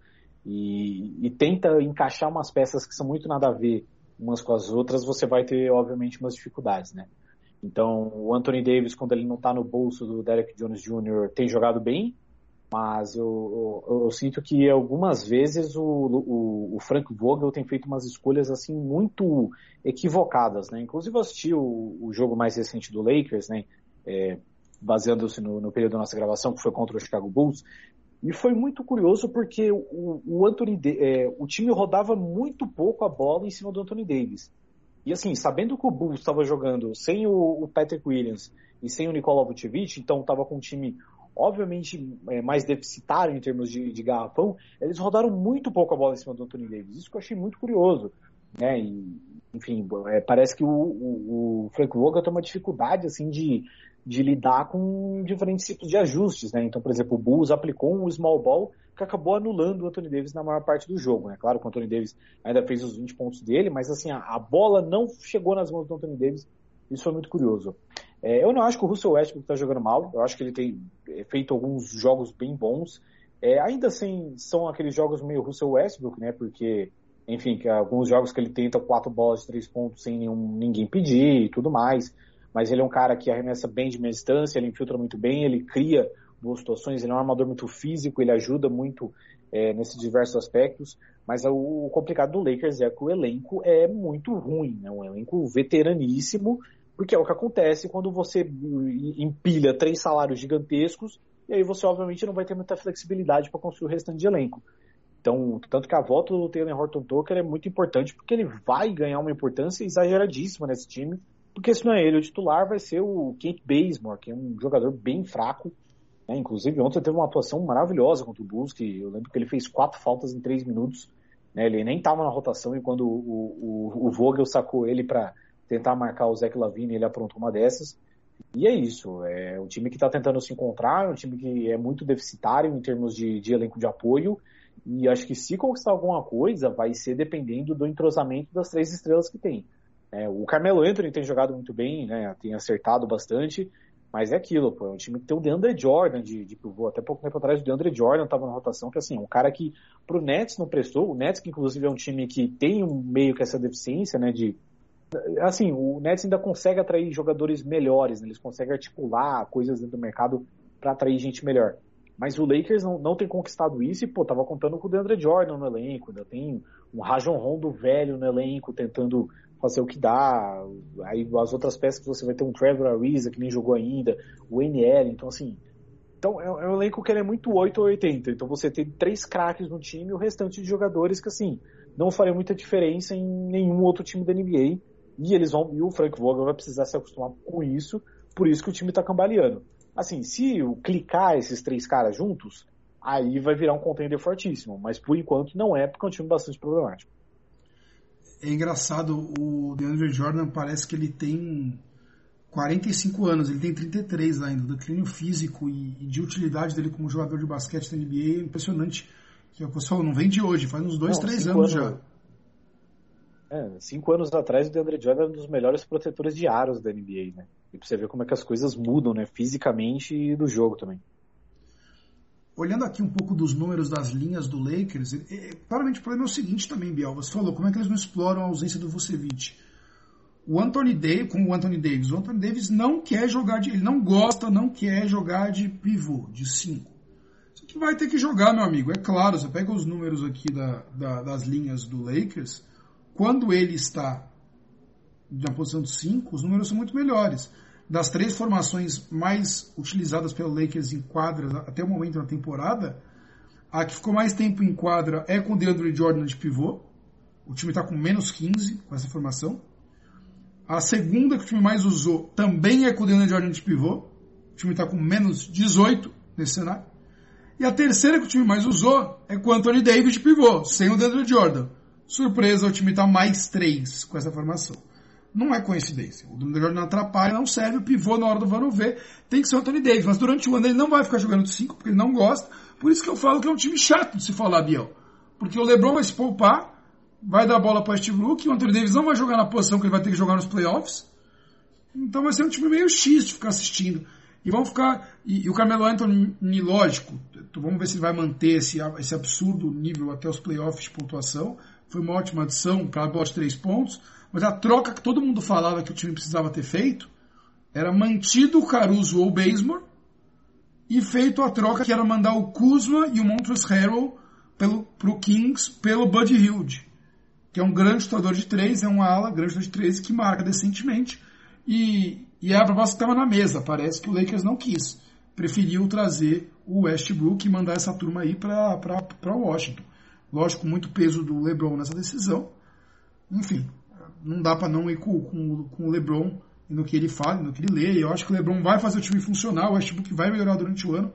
e, e tenta encaixar umas peças que são muito nada a ver umas com as outras, você vai ter, obviamente, umas dificuldades, né? Então, o Anthony Davis, quando ele não está no bolso do Derek Jones Jr., tem jogado bem, mas eu, eu, eu, sinto que algumas vezes o, o, o, Frank Vogel tem feito umas escolhas assim muito equivocadas, né? Inclusive eu assisti o, o jogo mais recente do Lakers, né? É, Baseando-se no, no, período da nossa gravação, que foi contra o Chicago Bulls. E foi muito curioso porque o, o Anthony, é, o time rodava muito pouco a bola em cima do Anthony Davis. E assim, sabendo que o Bulls estava jogando sem o, Patrick Williams e sem o Nikola Vucevic, então estava com um time obviamente é, mais deficitário em termos de, de, garrafão, eles rodaram muito pouco a bola em cima do Anthony Davis. Isso que eu achei muito curioso. Né? E, enfim, é, parece que o, o, o Frank Vogel tem uma dificuldade assim de, de lidar com diferentes tipos de ajustes. Né? Então, por exemplo, o Bulls aplicou um small ball que acabou anulando o Anthony Davis na maior parte do jogo. Né? Claro que o Anthony Davis ainda fez os 20 pontos dele, mas assim, a, a bola não chegou nas mãos do Anthony Davis. Isso foi muito curioso. É, eu não acho que o Russell Westbrook está jogando mal. Eu acho que ele tem é, feito alguns jogos bem bons. É, ainda assim, são aqueles jogos meio Russell Westbrook, né? Porque, enfim, alguns jogos que ele tenta quatro bolas de três pontos sem nenhum, ninguém pedir e tudo mais. Mas ele é um cara que arremessa bem de meia distância, ele infiltra muito bem, ele cria boas situações, ele é um armador muito físico, ele ajuda muito é, nesses diversos aspectos. Mas o, complicado do Lakers é que o elenco é muito ruim, né? Um elenco veteraníssimo Porque é o que acontece quando você empilha três salários gigantescos e aí você obviamente não vai ter muita flexibilidade para construir o restante de elenco. Então, tanto que a volta do Taylor Horton Tucker é muito importante porque ele vai ganhar uma importância exageradíssima nesse time, porque se não é ele o titular, vai ser o Kate Bazemore, que é um jogador bem fraco. Né? Inclusive, ontem teve uma atuação maravilhosa contra o Bulls, que eu lembro que ele fez quatro faltas em três minutos. Né? Ele nem estava na rotação e quando o, o, o Vogel sacou ele para tentar marcar o Zach Lavine, ele aprontou uma dessas. E é isso, é um time que está tentando se encontrar, é um time que é muito deficitário em termos de, de elenco de apoio, e acho que se conquistar alguma coisa, vai ser dependendo do entrosamento das três estrelas que tem. É, o Carmelo Anthony tem jogado muito bem, né, tem acertado bastante, mas é aquilo, pô, é um time que tem o DeAndre Jordan de, de pivô. Até pouco tempo atrás o DeAndre Jordan estava na rotação, que assim, é um cara que pro Nets não prestou. O Nets, que inclusive é um time que tem um, meio que essa deficiência, né, de assim, o Nets ainda consegue atrair jogadores melhores, né? eles conseguem articular coisas dentro do mercado para atrair gente melhor. Mas o Lakers não, não tem conquistado isso e, pô, tava contando com o DeAndre Jordan no elenco, ainda tem um Rajon Rondo velho no elenco tentando fazer o que dá. Aí as outras peças você vai ter um Trevor Ariza que nem jogou ainda, o NL, então assim. Então é, é um elenco que é muito 8 ou 80. Então você tem três craques no time e o restante de jogadores que assim não faria muita diferença em nenhum outro time da NBA. E eles vão, e o Frank Vogel vai precisar se acostumar com isso, por isso que o time está cambaleando. Assim, se clicar esses três caras juntos, aí vai virar um contender fortíssimo, mas por enquanto não é, porque é um time bastante problemático. É engraçado, o DeAndre Jordan parece que ele tem 45 anos, ele tem 33 ainda. O declínio físico e, de utilidade dele como jogador de basquete da NBA é impressionante. Que o pessoal não vem de hoje, faz uns 2, 3 anos, anos já. É, cinco anos atrás o DeAndre Jordan era um dos melhores protetores de aros da NBA, né? E pra você ver como é que as coisas mudam, né? Fisicamente e do jogo também. Olhando aqui um pouco dos números das linhas do Lakers, é, é, claramente o problema é o seguinte também, Biel. Você falou, como é que eles não exploram a ausência do Vucevic? O Anthony Davis, como o Anthony Davis, o Anthony Davis não quer jogar de. Ele não gosta, não quer jogar de pivô, de 5. Isso que vai ter que jogar, meu amigo. É claro, você pega os números aqui da, da, das linhas do Lakers quando ele está na posição de 5, os números são muito melhores. Das três formações mais utilizadas pelo Lakers em quadra até o momento na temporada, a que ficou mais tempo em quadra é com o DeAndre Jordan de pivô. O time está com menos 15 com essa formação. A segunda que o time mais usou também é com o DeAndre Jordan de pivô. O time está com menos 18 nesse cenário. E a terceira que o time mais usou é com o Anthony Davis de pivô, sem o DeAndre Jordan. Surpresa, o time está mais 3 com essa formação. Não é coincidência. O Dunga Jordan atrapalha, não serve. O pivô na hora do vamos ver tem que ser o Anthony Davis. Mas durante o ano ele não vai ficar jogando de 5 porque ele não gosta. Por isso que eu falo que é um time chato de se falar, Biel. Porque o LeBron vai se poupar, vai dar a bola para Steve Luke, o Anthony Davis não vai jogar na posição que ele vai ter que jogar nos playoffs. Então vai ser um time meio X de ficar assistindo. E vão ficar. E, e o Carmelo Anthony, lógico, vamos ver se ele vai manter esse, esse absurdo nível até os playoffs de pontuação foi uma ótima adição para a três pontos, mas a troca que todo mundo falava que o time precisava ter feito era mantido o Caruso ou o Bazemore e feito a troca que era mandar o Kuzma e o Montrezl Harrell para o Kings pelo Buddy Hilde, que é um grande chutador de três, é um ala, grande chutador de três que marca decentemente e, e é a proposta que estava na mesa. Parece que o Lakers não quis, preferiu trazer o Westbrook e mandar essa turma aí para Washington. Lógico, muito peso do LeBron nessa decisão. Enfim, não dá para não ir com, com, com, o LeBron no que ele fala, no que ele lê. Eu acho que o LeBron vai fazer o time funcionar, o Westbrook vai melhorar durante o ano.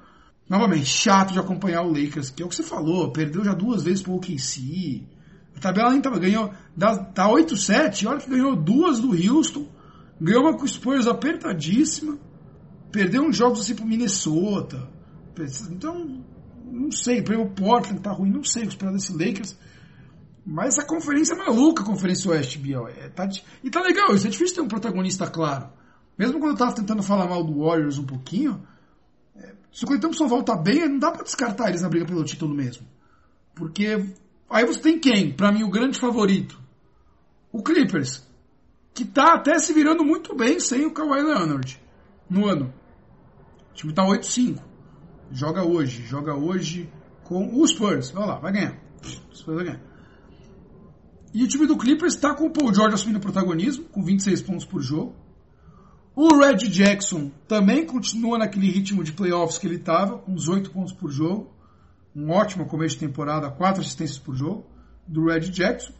Novamente, chato de acompanhar o Lakers, que é o que você falou, perdeu já duas vezes pro OKC. A tabela nem tava, ganhou, dá, tá 8-7, olha que ganhou duas do Houston, ganhou uma com Spurs apertadíssima, perdeu uns jogos assim pro Minnesota. Então, não sei, o Portland tá ruim, não sei o que esperar desse Lakers. Mas essa conferência é maluca, a Conferência Oeste, Biel. É, tá, e tá legal, isso é difícil ter um protagonista claro. Mesmo quando eu tava tentando falar mal do Warriors um pouquinho, é, se o Clay Thompson volta bem, não dá para descartar eles na briga pelo título mesmo. Porque aí você tem quem? Para mim, o grande favorito. O Clippers. Que tá até se virando muito bem sem o Kawhi Leonard no ano. O time tá 8-5. Joga hoje, joga hoje com o Spurs. Vai lá, vai ganhar. O Spurs vai ganhar. E o time do Clippers está com o Paul George assumindo o protagonismo, com 26 pontos por jogo. O Red Jackson também continua naquele ritmo de playoffs que ele estava, com 18 pontos por jogo. Um ótimo começo de temporada, 4 assistências por jogo, do Red Jackson.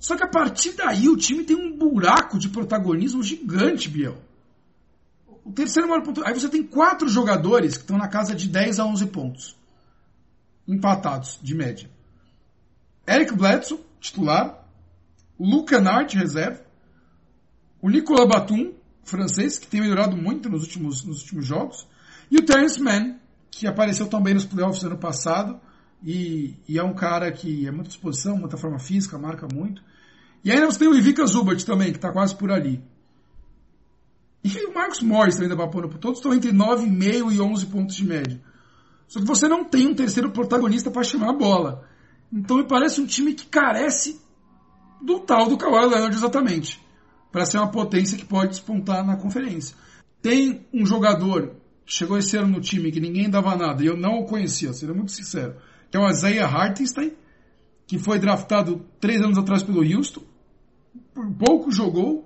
Só que a partir daí o time tem um buraco de protagonismo gigante, Biel. O terceiro maior ponto. Aí você tem quatro jogadores que estão na casa de 10 a 11 pontos. Empatados, de média. Eric Bledsoe, titular. Luca Nart, reserva. O Nicolas Batum, francês, que tem melhorado muito nos últimos, nos últimos jogos. E o Terence Mann, que apareceu também nos playoffs ano passado. E, e, é um cara que é muita disposição, muita forma física, marca muito. E ainda você tem o Ivica Zubat também, que está quase por ali. E o Marcos Morris também da Papono, todos estão entre 9,5 e 11 pontos de média. Só que você não tem um terceiro protagonista para chamar a bola. Então me parece um time que carece do tal do Kawhi Leonard exatamente. Para ser uma potência que pode despontar na conferência. Tem um jogador chegou esse ano no time que ninguém dava nada, e eu não o conhecia, seria muito sincero, que é o Isaiah Hartenstein, que foi draftado três anos atrás pelo Houston. Por pouco jogou,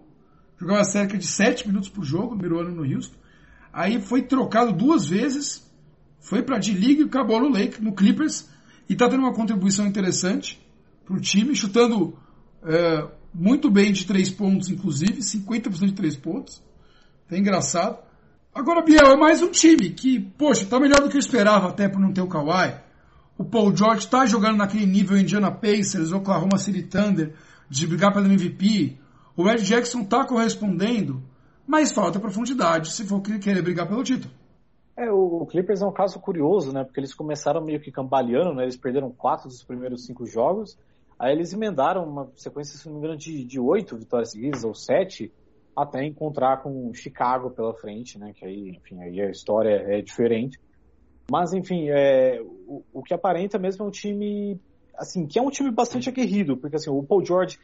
jogava cerca de 7 minutos por jogo, primeiro ano no Houston. Aí foi trocado duas vezes, foi para D-League e acabou no Lake, no Clippers, e está tendo uma contribuição interessante para o time, chutando é, muito bem de três pontos, inclusive, 50% de três pontos. É engraçado. Agora, Biel, é mais um time que, poxa, tá melhor do que eu esperava até por não ter o Kawhi. O Paul George está jogando naquele nível Indiana Pacers, Oklahoma City Thunder, de brigar pelo MVP. O Red Jackson está correspondendo, mas falta profundidade se for querer brigar pelo título. É, o Clippers é um caso curioso, né? Porque eles começaram meio que cambaleando, né? Eles perderam quatro dos primeiros cinco jogos. Aí eles emendaram uma sequência, se não me engano, de, de oito vitórias seguidas, ou sete, até encontrar com Chicago pela frente, né? Que aí, enfim, aí a história é diferente. Mas, enfim, é, o, o que aparenta mesmo é um time, assim, que é um time bastante aguerrido, porque, assim, o Paul George,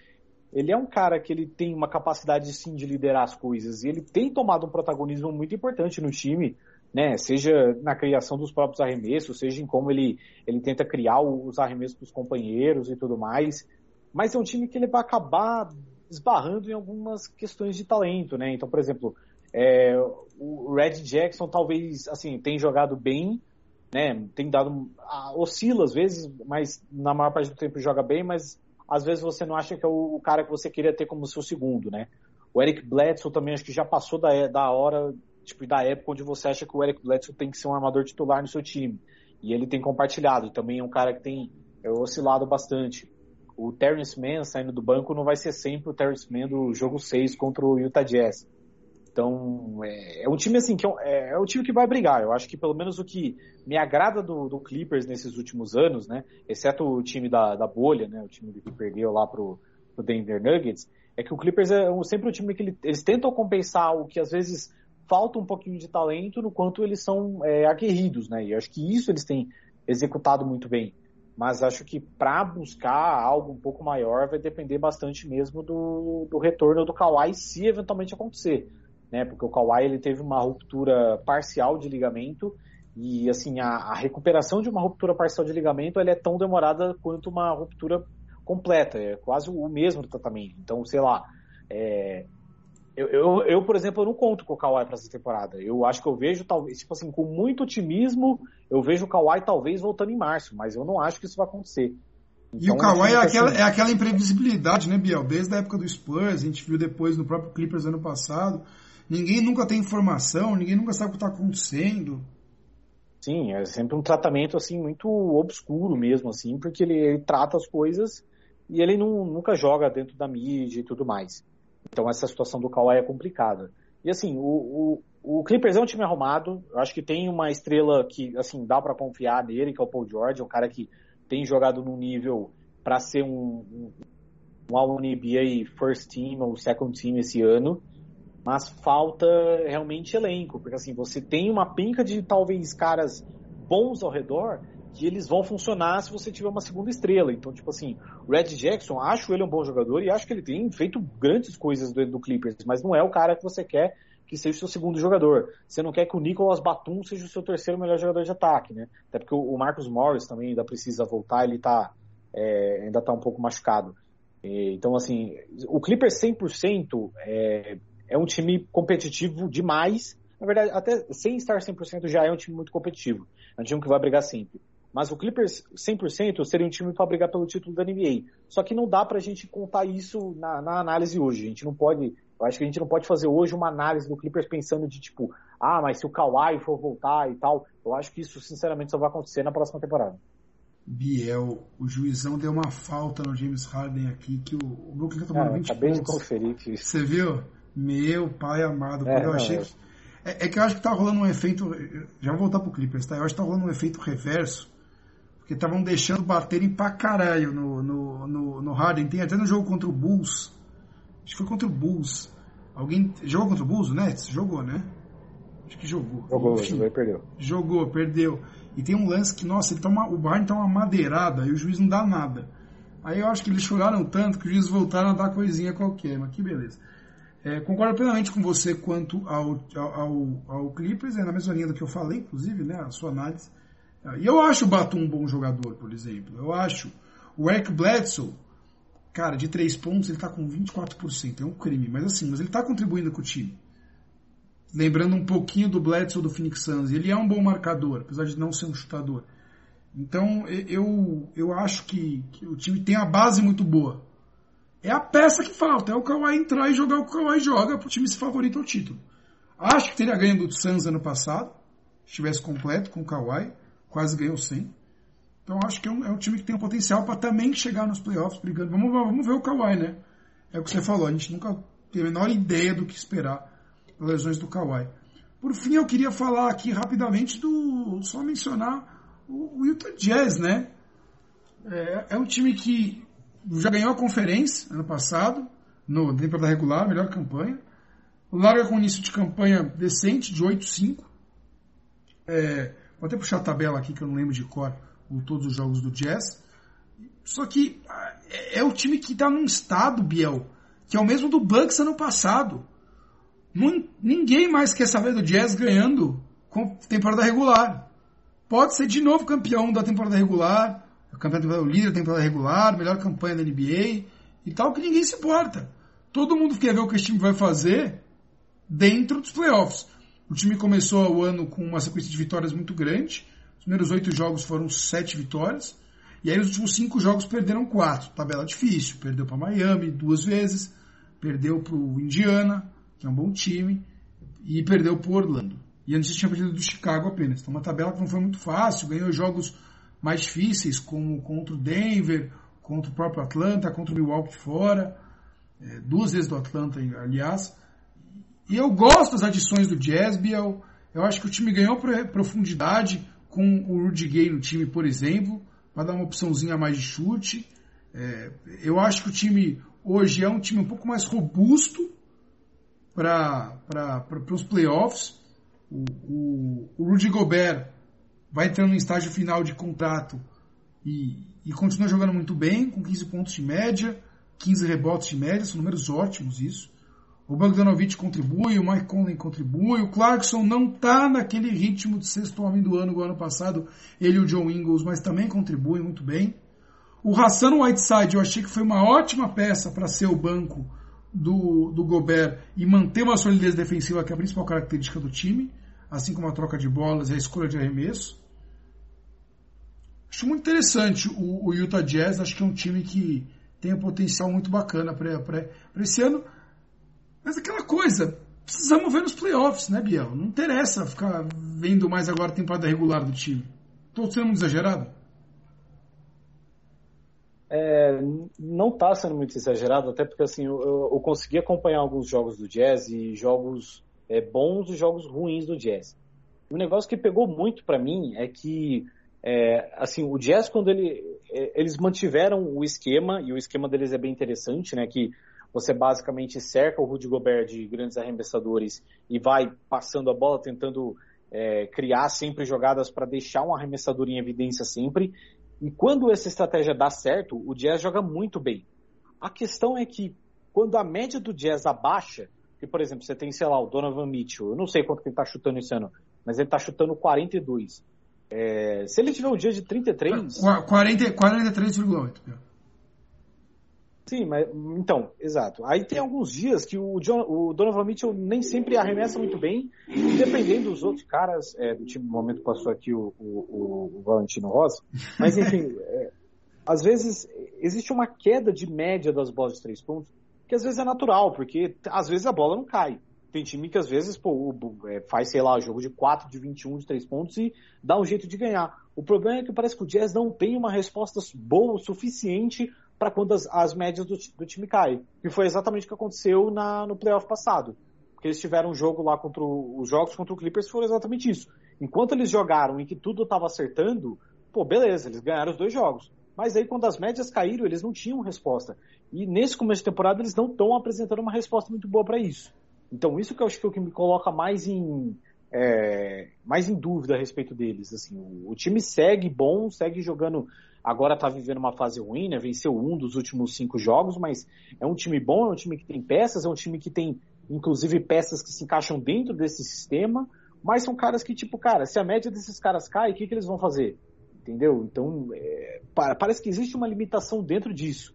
ele é um cara que ele tem uma capacidade sim de liderar as coisas e ele tem tomado um protagonismo muito importante no time, né? Seja na criação dos próprios arremessos, seja em como ele, ele tenta criar os arremessos dos companheiros e tudo mais. Mas é um time que ele vai acabar esbarrando em algumas questões de talento, né? Então, por exemplo, é, o Red Jackson talvez assim tem jogado bem, né? Tem dado oscila às vezes, mas na maior parte do tempo joga bem, mas às vezes você não acha que é o, cara que você queria ter como seu segundo, né? O Eric Bledsoe também acho que já passou da, da hora, tipo, da época onde você acha que o Eric Bledsoe tem que ser um armador titular no seu time. E ele tem compartilhado, também é um cara que tem é, oscilado bastante. O Terrence Mann saindo do banco não vai ser sempre o Terrence Mann do jogo 6 contra o Utah Jazz. Então, é, é um time assim, que é, é um time que vai brigar. Eu acho que pelo menos o que me agrada do, do Clippers nesses últimos anos, né? Exceto o time da, da bolha, né? O time que perdeu lá pro, pro Denver Nuggets, é que o Clippers é sempre um time que ele, eles tentam compensar o que às vezes falta um pouquinho de talento no quanto eles são é, aguerridos, né? E eu acho que isso eles têm executado muito bem. Mas acho que para buscar algo um pouco maior vai depender bastante mesmo do, do retorno do Kawhi, se eventualmente acontecer né? Porque o Kawhi ele teve uma ruptura parcial de ligamento e assim a, a recuperação de uma ruptura parcial de ligamento ela é tão demorada quanto uma ruptura completa, é quase o mesmo tratamento. Então, sei lá, é, eu, eu, eu, por exemplo, eu não conto com o Kawhi para essa temporada. Eu acho que eu vejo, talvez, tipo assim, com muito otimismo, eu vejo o Kawhi talvez voltando em março, mas eu não acho que isso vai acontecer. Então, e o Kawhi é aquela, assim, é aquela imprevisibilidade, né, Biel? Desde a época do Spurs, a gente viu depois no próprio Clippers ano passado. Ninguém nunca tem informação, ninguém nunca sabe o que está acontecendo. Sim, é sempre um tratamento assim muito obscuro mesmo, assim, porque ele, ele trata as coisas e ele não, nunca joga dentro da mídia e tudo mais. Então essa situação do Kawhi é complicada. E assim, o, o, o Clippers é um time arrumado, eu acho que tem uma estrela que, assim, dá para confiar nele, que é o Paul George, um cara que tem jogado num nível para ser um, um, um All-NBA First Team ou Second Team esse ano mas falta realmente elenco, porque assim, você tem uma pinca de talvez caras bons ao redor que eles vão funcionar se você tiver uma segunda estrela. Então, tipo assim, o Red Jackson, acho ele um bom jogador e acho que ele tem feito grandes coisas do, do Clippers, mas não é o cara que você quer que seja o seu segundo jogador. Você não quer que o Nicolas Batum seja o seu terceiro melhor jogador de ataque, né? Até porque o Marcus Morris também ainda precisa voltar, ele tá, é, ainda tá um pouco machucado. Então, assim, o Clippers 100% é, é um time competitivo demais. Na verdade, até sem estar 100% já é um time muito competitivo. É um time que vai brigar sempre. Mas o Clippers 100% seria um time para brigar pelo título da NBA. Só que não dá para a gente contar isso na, na, análise hoje. A gente não pode. Eu acho que a gente não pode fazer hoje uma análise do Clippers pensando de tipo, ah, mas se o Kawhi for voltar e tal. Eu acho que isso, sinceramente, só vai acontecer na próxima temporada. Biel, o juizão deu uma falta no James Harden aqui, que o, o Brooklyn tá tomando é, 20 acabei pontos. de conferir que... Você viu? Meu pai amado, é, eu achei que... É, é, que eu acho que tá rolando um efeito. Já vou voltar pro Clippers, tá? Eu acho que tá rolando um efeito reverso. Porque estavam deixando baterem pra caralho no, no, no, no Harden. Tem até no jogo contra o Bulls. Acho que foi contra o Bulls. Alguém. Jogou contra o Bulls, o Nets? Jogou, né? Acho que jogou. Jogou, Enfim, jogou e perdeu. Jogou, perdeu. E tem um lance que, nossa, ele tá uma, o Harden tá uma madeirada e o juiz não dá nada. Aí eu acho que eles choraram tanto que os juízes voltaram a dar coisinha qualquer, mas que beleza. É, concordo plenamente com você quanto ao, ao, ao Clippers, é na mesma linha do que eu falei, inclusive, né, a sua análise. E eu acho o Batum um bom jogador, por exemplo. Eu acho. O Eric Bledsoe, cara, de três pontos, ele tá com 24%. É um crime, mas assim, mas ele tá contribuindo com o time. Lembrando um pouquinho do Bledsoe do Phoenix Suns. Ele é um bom marcador, apesar de não ser um chutador. Então, eu, eu acho que, que o time tem a base muito boa. É a peça que falta, é o Kawhi entrar e jogar o que o Kawhi joga para o time se favorito ao título. Acho que teria ganho do Suns ano passado, se estivesse completo com o Kawhi, quase ganhou 100. Então acho que é um, é um time que tem um potencial para também chegar nos playoffs brigando. Vamos, vamos ver o Kawhi, né? É o que você falou, a gente nunca teve a menor ideia do que esperar das lesões do Kawhi. Por fim, eu queria falar aqui rapidamente do. só mencionar o, o Utah Jazz, né? É, é um time que já ganhou a conferência ano passado, no temporada regular, melhor campanha. Larga com início de campanha decente, de 8-5. É, vou até puxar a tabela aqui, que eu não lembro de cor, o, todos os jogos do Jazz. Só que é, é o time que está num estado, Biel, que é o mesmo do Bucks ano passado. ninguém mais quer saber do Jazz ganhando com temporada regular. Pode ser de novo campeão da temporada regular, o campeão o líder da temporada regular, melhor campanha da NBA e tal, que ninguém se importa. Todo mundo quer ver o que esse time vai fazer dentro dos playoffs. O time começou o ano com uma sequência de vitórias muito grande. Os primeiros oito jogos foram sete vitórias. E aí os últimos cinco jogos perderam quatro. Tabela difícil. Perdeu para Miami duas vezes. Perdeu para o Indiana, que é um bom time. E perdeu para Orlando. E antes tinha perdido do Chicago apenas. Então uma tabela que não foi muito fácil. Ganhou jogos mais difíceis, como contra o Denver, contra o próprio Atlanta, contra o Milwaukee fora, é, duas vezes do Atlanta, aliás. E eu gosto das adições do Jazz. Eu acho que o time ganhou profundidade com o Rudy Gay no time, por exemplo, para dar uma opçãozinha mais de chute. É, eu acho que o time hoje é um time um pouco mais robusto para os playoffs. O, o, o Rudy Gobert vai entrando em estágio final de contrato e, e continua jogando muito bem, com 15 pontos de média, 15 rebotes de média, são números ótimos isso. O Bogdanovich contribui, o Mike Conley contribui, o Clarkson não está naquele ritmo de sexto homem do ano, do ano passado, ele e o John Ingles, mas também contribui muito bem. O Hassan Whiteside eu achei que foi uma ótima peça para ser o banco do, do Gobert e manter uma solidez defensiva, que é a principal característica do time, assim como a troca de bolas e a escolha de arremesso. Acho muito interessante o, o, Utah Jazz, acho que é um time que tem um potencial muito bacana para esse ano. Mas aquela coisa, precisamos ver nos playoffs, né, Biel? Não interessa ficar vendo mais agora a temporada regular do time. Estou sendo muito exagerado? É, não está sendo muito exagerado, até porque assim, eu, eu, consegui acompanhar alguns jogos do Jazz e jogos é, bons e jogos ruins do Jazz. O negócio que pegou muito para mim é que é, assim, o Jazz, quando ele, é, eles mantiveram o esquema, e o esquema deles é bem interessante, né? Que você basicamente cerca o Rudy Gobert de grandes arremessadores e vai passando a bola, tentando é, criar sempre jogadas para deixar um arremessador em evidência sempre. E quando essa estratégia dá certo, o Jazz joga muito bem. A questão é que quando a média do Jazz abaixa, que por exemplo, você tem, sei lá, o Donovan Mitchell, eu não sei quanto que ele está chutando esse ano, mas ele está chutando 42. É, se ele tiver um dia de 33. 40, 43,8. Sim, mas então, exato. Aí tem alguns dias que o, John, o Donovan Mitchell nem sempre arremessa muito bem, dependendo dos outros caras, é, do time no momento passou aqui o, o, o Valentino Rosa, mas enfim, é, às vezes existe uma queda de média das bolas de três pontos, que às vezes é natural, porque às vezes a bola não cai. Tem time que às vezes pô, é, faz, sei lá, jogo de 4, de 21, de 3 pontos e dá um jeito de ganhar. O problema é que parece que o Jazz não tem uma resposta boa o suficiente para quando as, as médias do, do, time caem. E foi exatamente o que aconteceu na, no playoff passado. Porque eles tiveram um jogo lá contra o, os jogos contra o Clippers foram exatamente isso. Enquanto eles jogaram e que tudo estava acertando, pô, beleza, eles ganharam os dois jogos. Mas aí quando as médias caíram, eles não tinham resposta. E nesse começo de temporada eles não estão apresentando uma resposta muito boa para isso. Então isso que eu acho que é o que me coloca mais em é, mais em dúvida a respeito deles. Assim, o, o time segue bom, segue jogando agora está vivendo uma fase ruim, né? Venceu um dos últimos cinco jogos, mas é um time bom, é um time que tem peças, é um time que tem, inclusive, peças que se encaixam dentro desse sistema, mas são caras que, tipo, cara, se a média desses caras cai, o que, que eles vão fazer? Entendeu? Então, é, parece que existe uma limitação dentro disso.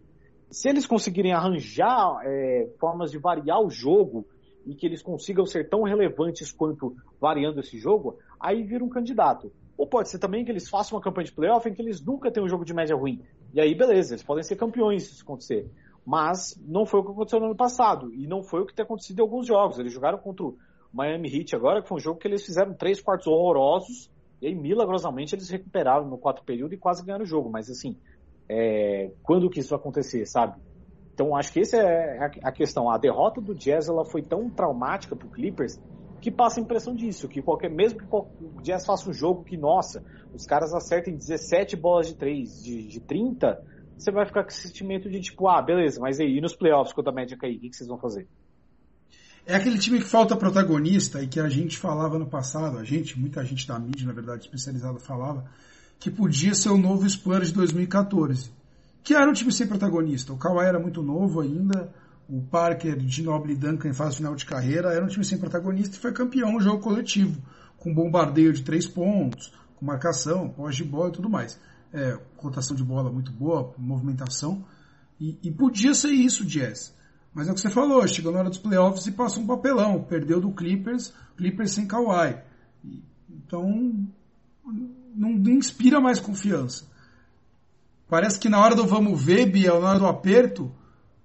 Se eles conseguirem arranjar é, formas de variar o jogo e que eles consigam ser tão relevantes quanto variando esse jogo, aí vira um candidato. Ou pode ser também que eles façam uma campanha de playoff em que eles nunca têm um jogo de média ruim. E aí, beleza, eles podem ser campeões se isso acontecer. Mas não foi o que aconteceu no ano passado. E não foi o que tem acontecido em alguns jogos. Eles jogaram contra o Miami Heat agora, que foi um jogo que eles fizeram três quartos horrorosos. E aí, milagrosamente, eles recuperaram no quarto período e quase ganharam o jogo. Mas assim, é... quando que isso vai acontecer, sabe? Então acho que essa é a questão. A derrota do Jazz ela foi tão traumática para o Clippers que passa a impressão disso, que qualquer, mesmo que o Jazz faça um jogo que, nossa, os caras acertem 17 bolas de 3, de, de 30, você vai ficar com esse sentimento de tipo, ah, beleza, mas aí, e nos playoffs, quando a média cair, o que, que vocês vão fazer? É aquele time que falta protagonista e que a gente falava no passado, a gente, muita gente da mídia, na verdade, especializada, falava que podia ser o novo Spurs de 2014. Que era um time sem protagonista. O Kawhi era muito novo ainda, o Parker, Ginobili e Duncan em fase final de carreira, era um time sem protagonista e foi campeão no jogo coletivo, com bombardeio de três pontos, com marcação, pós de bola e tudo mais. É, rotação de bola muito boa, movimentação, e, e podia ser isso, Jazz. Mas é o que você falou, chegou na hora dos playoffs e passou um papelão, perdeu do Clippers, Clippers sem Kawhi. Então, não inspira mais confiança. Parece que na hora do vamos ver, Biel, na hora do aperto,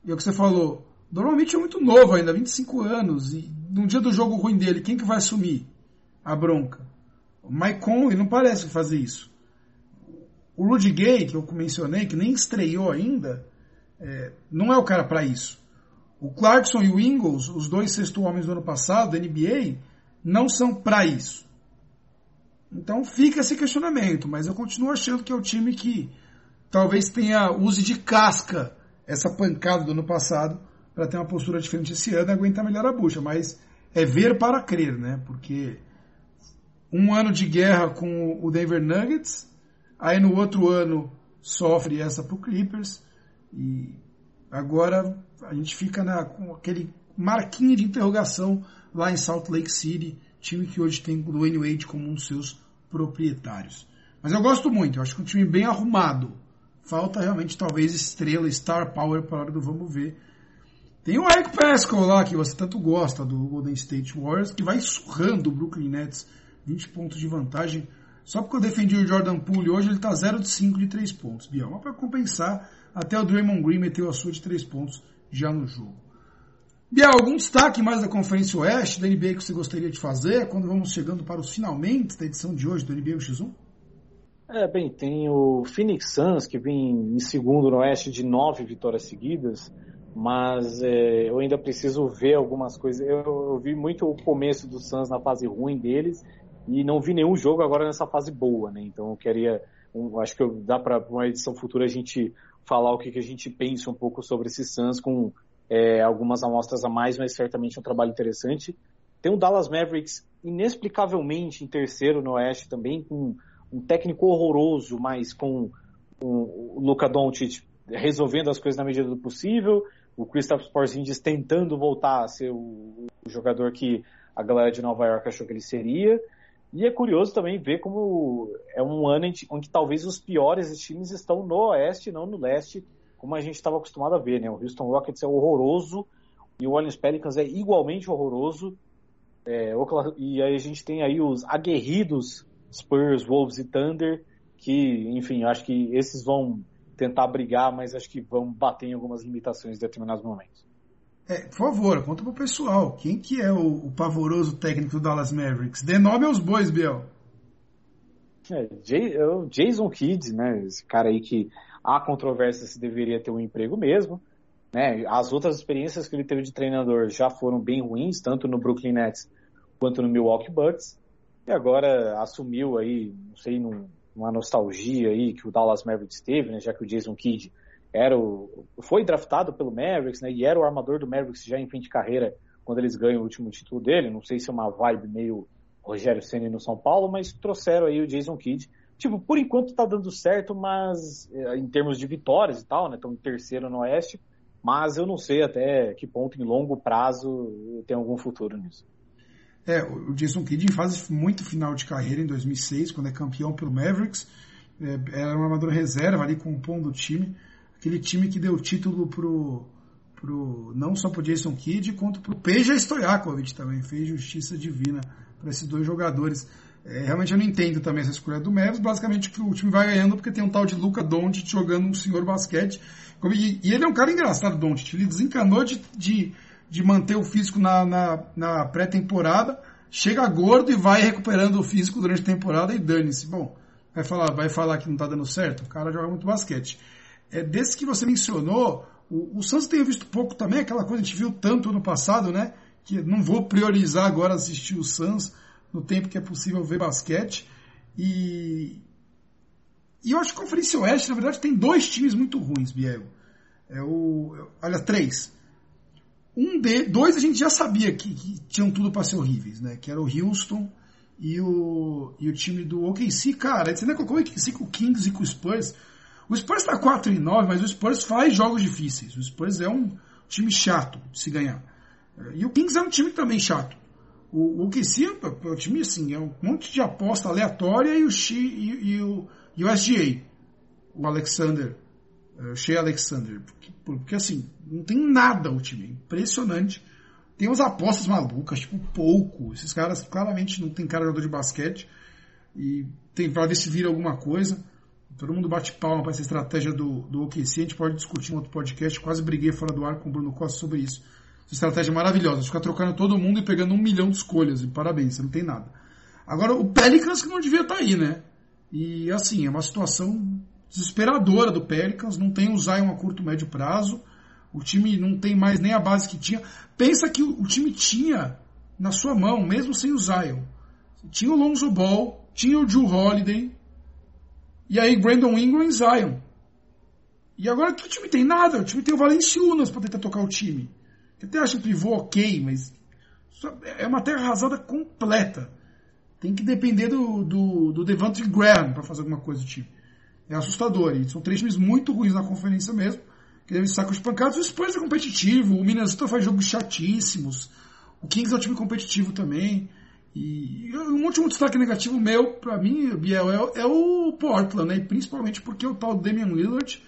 e é o que você falou, Normalmente é muito novo ainda, 25 anos, e no dia do jogo ruim dele, quem que vai assumir a bronca? O Mike Conley não parece fazer isso. O Rudy Gay, que eu mencionei, que nem estreou ainda, é, não é o cara para isso. O Clarkson e o Ingles, os dois sexto homens do ano passado, da NBA, não são para isso. Então fica esse questionamento, mas eu continuo achando que é o time que talvez tenha use de casca essa pancada do ano passado para ter uma postura diferente esse ano e aguentar melhor a bucha. Mas é ver para crer, né? Porque um ano de guerra com o Denver Nuggets, aí no outro ano sofre essa pro Clippers e agora a gente fica na, com aquele marquinho de interrogação lá em Salt Lake City, time que hoje tem o Dwayne Wade como um dos seus proprietários. Mas eu gosto muito, eu acho que é um time bem arrumado. Falta realmente talvez estrela, star power para a hora do vamos ver. Tem o Eric Pascal lá, que você tanto gosta, do Golden State Warriors, que vai surrando o Brooklyn Nets 20 pontos de vantagem. Só porque eu defendi o Jordan Poole hoje, ele está 0 de 5 de 3 pontos, Biel. Mas para compensar, até o Draymond Green meteu a sua de 3 pontos já no jogo. Biel, algum destaque mais da Conferência Oeste, da NBA que você gostaria de fazer, quando vamos chegando para os finalmente da edição de hoje do NBA X1? É, bem, tem o Phoenix Suns, que vem em segundo no Oeste de nove vitórias seguidas mas é, eu ainda preciso ver algumas coisas. Eu, eu, vi muito o começo do Suns na fase ruim deles e não vi nenhum jogo agora nessa fase boa, né? Então eu queria, um, acho que dá para uma edição futura a gente falar o que, que a gente pensa um pouco sobre esse Suns com é, algumas amostras a mais, mas certamente é um trabalho interessante. Tem o Dallas Mavericks inexplicavelmente em terceiro no Oeste também, com um técnico horroroso, mas com o Luka Doncic resolvendo as coisas na medida do possível, o Kristaps Porzingis tentando voltar a ser o, jogador que a galera de Nova York achou que ele seria. E é curioso também ver como é um ano que talvez os piores times estão no oeste, não no leste, como a gente estava acostumado a ver, né? O Houston Rockets é horroroso e o Orleans Pelicans é igualmente horroroso. É, e aí a gente tem aí os aguerridos Spurs, Wolves e Thunder, que, enfim, acho que esses vão tentar brigar, mas acho que vão bater em algumas limitações em determinados momentos. É, por favor, conta pro pessoal. Quem que é o, o pavoroso técnico do Dallas Mavericks? Dê nome aos bois, Biel. É, Jay, é o Jason Kidd, né? Esse cara aí que há controvérsia se deveria ter um emprego mesmo. Né? As outras experiências que ele teve de treinador já foram bem ruins, tanto no Brooklyn Nets quanto no Milwaukee Bucks. E agora assumiu aí, não sei, numa nostalgia aí que o Dallas Mavericks teve, né? Já que o Jason Kidd era o, foi draftado pelo Mavericks, né? E era o armador do Mavericks já em fim de carreira quando eles ganham o último título dele. Não sei se é uma vibe meio Rogério Ceni no São Paulo, mas trouxeram aí o Jason Kidd. Tipo, por enquanto tá dando certo, mas eh, em termos de vitórias e tal, né? Estão em terceiro no Oeste, mas eu não sei até que ponto em longo prazo tem algum futuro nisso. É, o Jason Kidd em fase muito final de carreira em 2006, quando é campeão pelo Mavericks, é, era um armador reserva ali compondo o time, aquele time que deu título pro, pro não só pro Jason Kidd, quanto pro Peja Stojakovic também, fez justiça divina para esses dois jogadores. É, realmente eu não entendo também essa escolha do Mavis. Basicamente o time vai ganhando porque tem um tal de Luca Doncic jogando um senhor basquete. E, e ele é um cara engraçado, Doncic. Ele desencanou de, de, de manter o físico na, na, na pré-temporada, chega gordo e vai recuperando o físico durante a temporada e dane-se. Bom, vai falar, vai falar que não está dando certo? O cara joga muito basquete. É, desse que você mencionou, o, o Santos tem visto pouco também, aquela coisa que a gente viu tanto no passado, né? que não vou priorizar agora assistir o Suns no tempo que é possível ver basquete. E, e eu acho que a Conferência Oeste, na verdade, tem dois times muito ruins, Biel. É o, olha, três. Um de, dois a gente já sabia que, que tinham tudo para ser horríveis, né? Que era o Houston e o, e o time do OKC. Cara, você não colocou o OKC com o Kings e com o Spurs. O Spurs está 4 e 9, mas o Spurs faz jogos difíceis. O Spurs é um time chato de se ganhar. E o Kings é um time também chato. O, o KC é um time assim, é um monte de aposta aleatória e o, e, e o, e o SGA, o Alexander, o Shea Alexander. Porque, porque, assim, não tem nada o time, é impressionante. Tem umas apostas malucas, tipo pouco. Esses caras claramente não tem cara de jogador de basquete. E tem para ver se vira alguma coisa. Todo mundo bate palma para essa estratégia do, do OKC. A gente pode discutir em outro podcast. Quase briguei fora do ar com o Bruno Costa sobre isso estratégia maravilhosa. Ficar trocando todo mundo e pegando um milhão de escolhas. E parabéns, você não tem nada. Agora, o Pelicans que não devia estar tá aí, né? E assim, é uma situação desesperadora do Pelicans. Não tem o Zion a curto, médio prazo. O time não tem mais nem a base que tinha. Pensa que o, time tinha na sua mão, mesmo sem o Zion. Tinha o Lonzo Ball, tinha o Drew Holiday. E aí Brandon Ingram e Zion. E agora que o time tem nada? O time tem o Valenciunas para tentar tocar o time. Eu até acho o pivô ok, mas é uma terra arrasada completa. Tem que depender do, do, do Devante Graham para fazer alguma coisa do time. É assustador. E são três times muito ruins na conferência mesmo. Que devem com os pancados. O Spurs é competitivo. O Minnesota faz jogos chatíssimos. O Kings é um time competitivo também. E um último destaque negativo meu, para mim, Biel, é, é, o Portland, né? E principalmente porque o tal Damian Lillard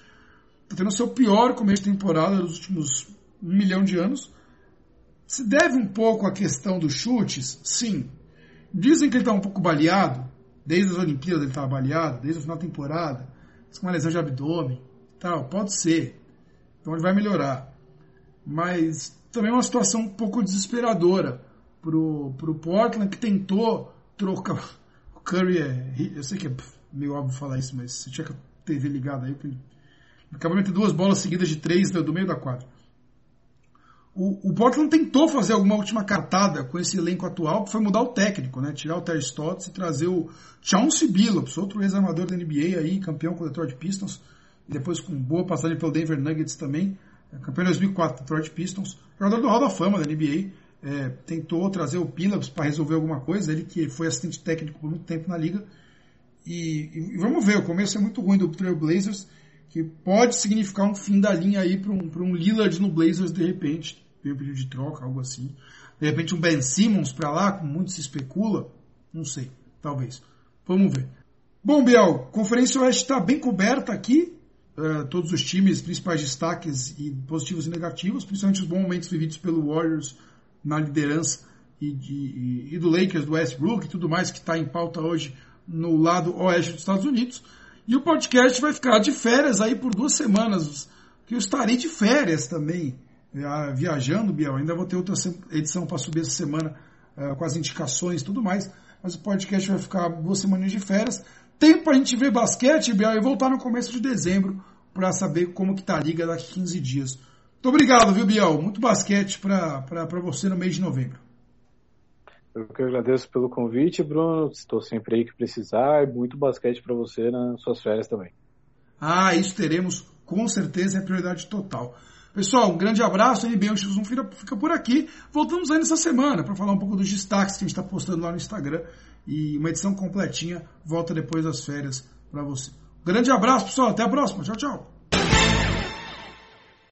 tá tendo o seu pior começo de temporada dos últimos um milhão de anos. Se deve um pouco à questão dos chutes? Sim. Dizem que ele está um pouco baleado, desde as Olimpíadas ele estava baleado, desde o final da temporada, com uma lesão de abdômen, tal, pode ser. Então ele vai melhorar. Mas também é uma situação um pouco desesperadora pro, pro Portland que tentou trocar. *laughs* O Curry é. Eu sei que é meio óbvio falar isso, mas você tinha que a TV ligada aí, ele acabou meter duas bolas seguidas de três do meio da quadra. O, o Portland tentou fazer alguma última cartada com esse elenco atual, que foi mudar o técnico, né? Tirar o Terry Stotts e trazer o Chauncey Billups, outro ex-armador da NBA aí, campeão com o Detroit Pistons, e depois com boa passagem pelo Denver Nuggets também, é, campeão em 2004 Detroit Pistons, jogador do Hall da Fama da NBA, é, tentou trazer o Billups para resolver alguma coisa, ele que foi assistente técnico por muito tempo na liga, e, e, vamos ver, o começo é muito ruim do Trail Blazers, que pode significar um fim da linha aí para um, um Lillard no Blazers de repente. Veio pedido de troca, algo assim. De repente um Ben Simmons para lá, como muito se especula. Não sei, talvez. Vamos ver. Bom, Biel, Conferência Oeste está bem coberta aqui. uh, todos os times, principais destaques e positivos e negativos, principalmente os bons momentos vividos pelo Warriors na liderança e, de, e, e do Lakers, do Westbrook e tudo mais que está em pauta hoje no lado oeste dos Estados Unidos. E o podcast vai ficar de férias aí por duas semanas, que eu estarei de férias também, viajando, Biel. Ainda vou ter outra edição para subir essa semana uh, com as indicações e tudo mais, mas o podcast vai ficar duas semanas de férias. Tempo para a gente ver basquete, Biel, e voltar no começo de dezembro para saber como que tá a liga daqui 15 dias. Muito obrigado, viu, Biel? Muito basquete para você no mês de novembro. Eu que agradeço pelo convite, Bruno. Estou sempre aí que precisar e muito basquete para você nas suas férias também. Ah, isso teremos com certeza, é prioridade total. Pessoal, um grande abraço. A NBA X1 fica, fica por aqui. Voltamos aí nessa semana para falar um pouco dos destaques que a gente está postando lá no Instagram. E uma edição completinha volta depois das férias para você. Um grande abraço, pessoal. Até a próxima. Tchau, tchau.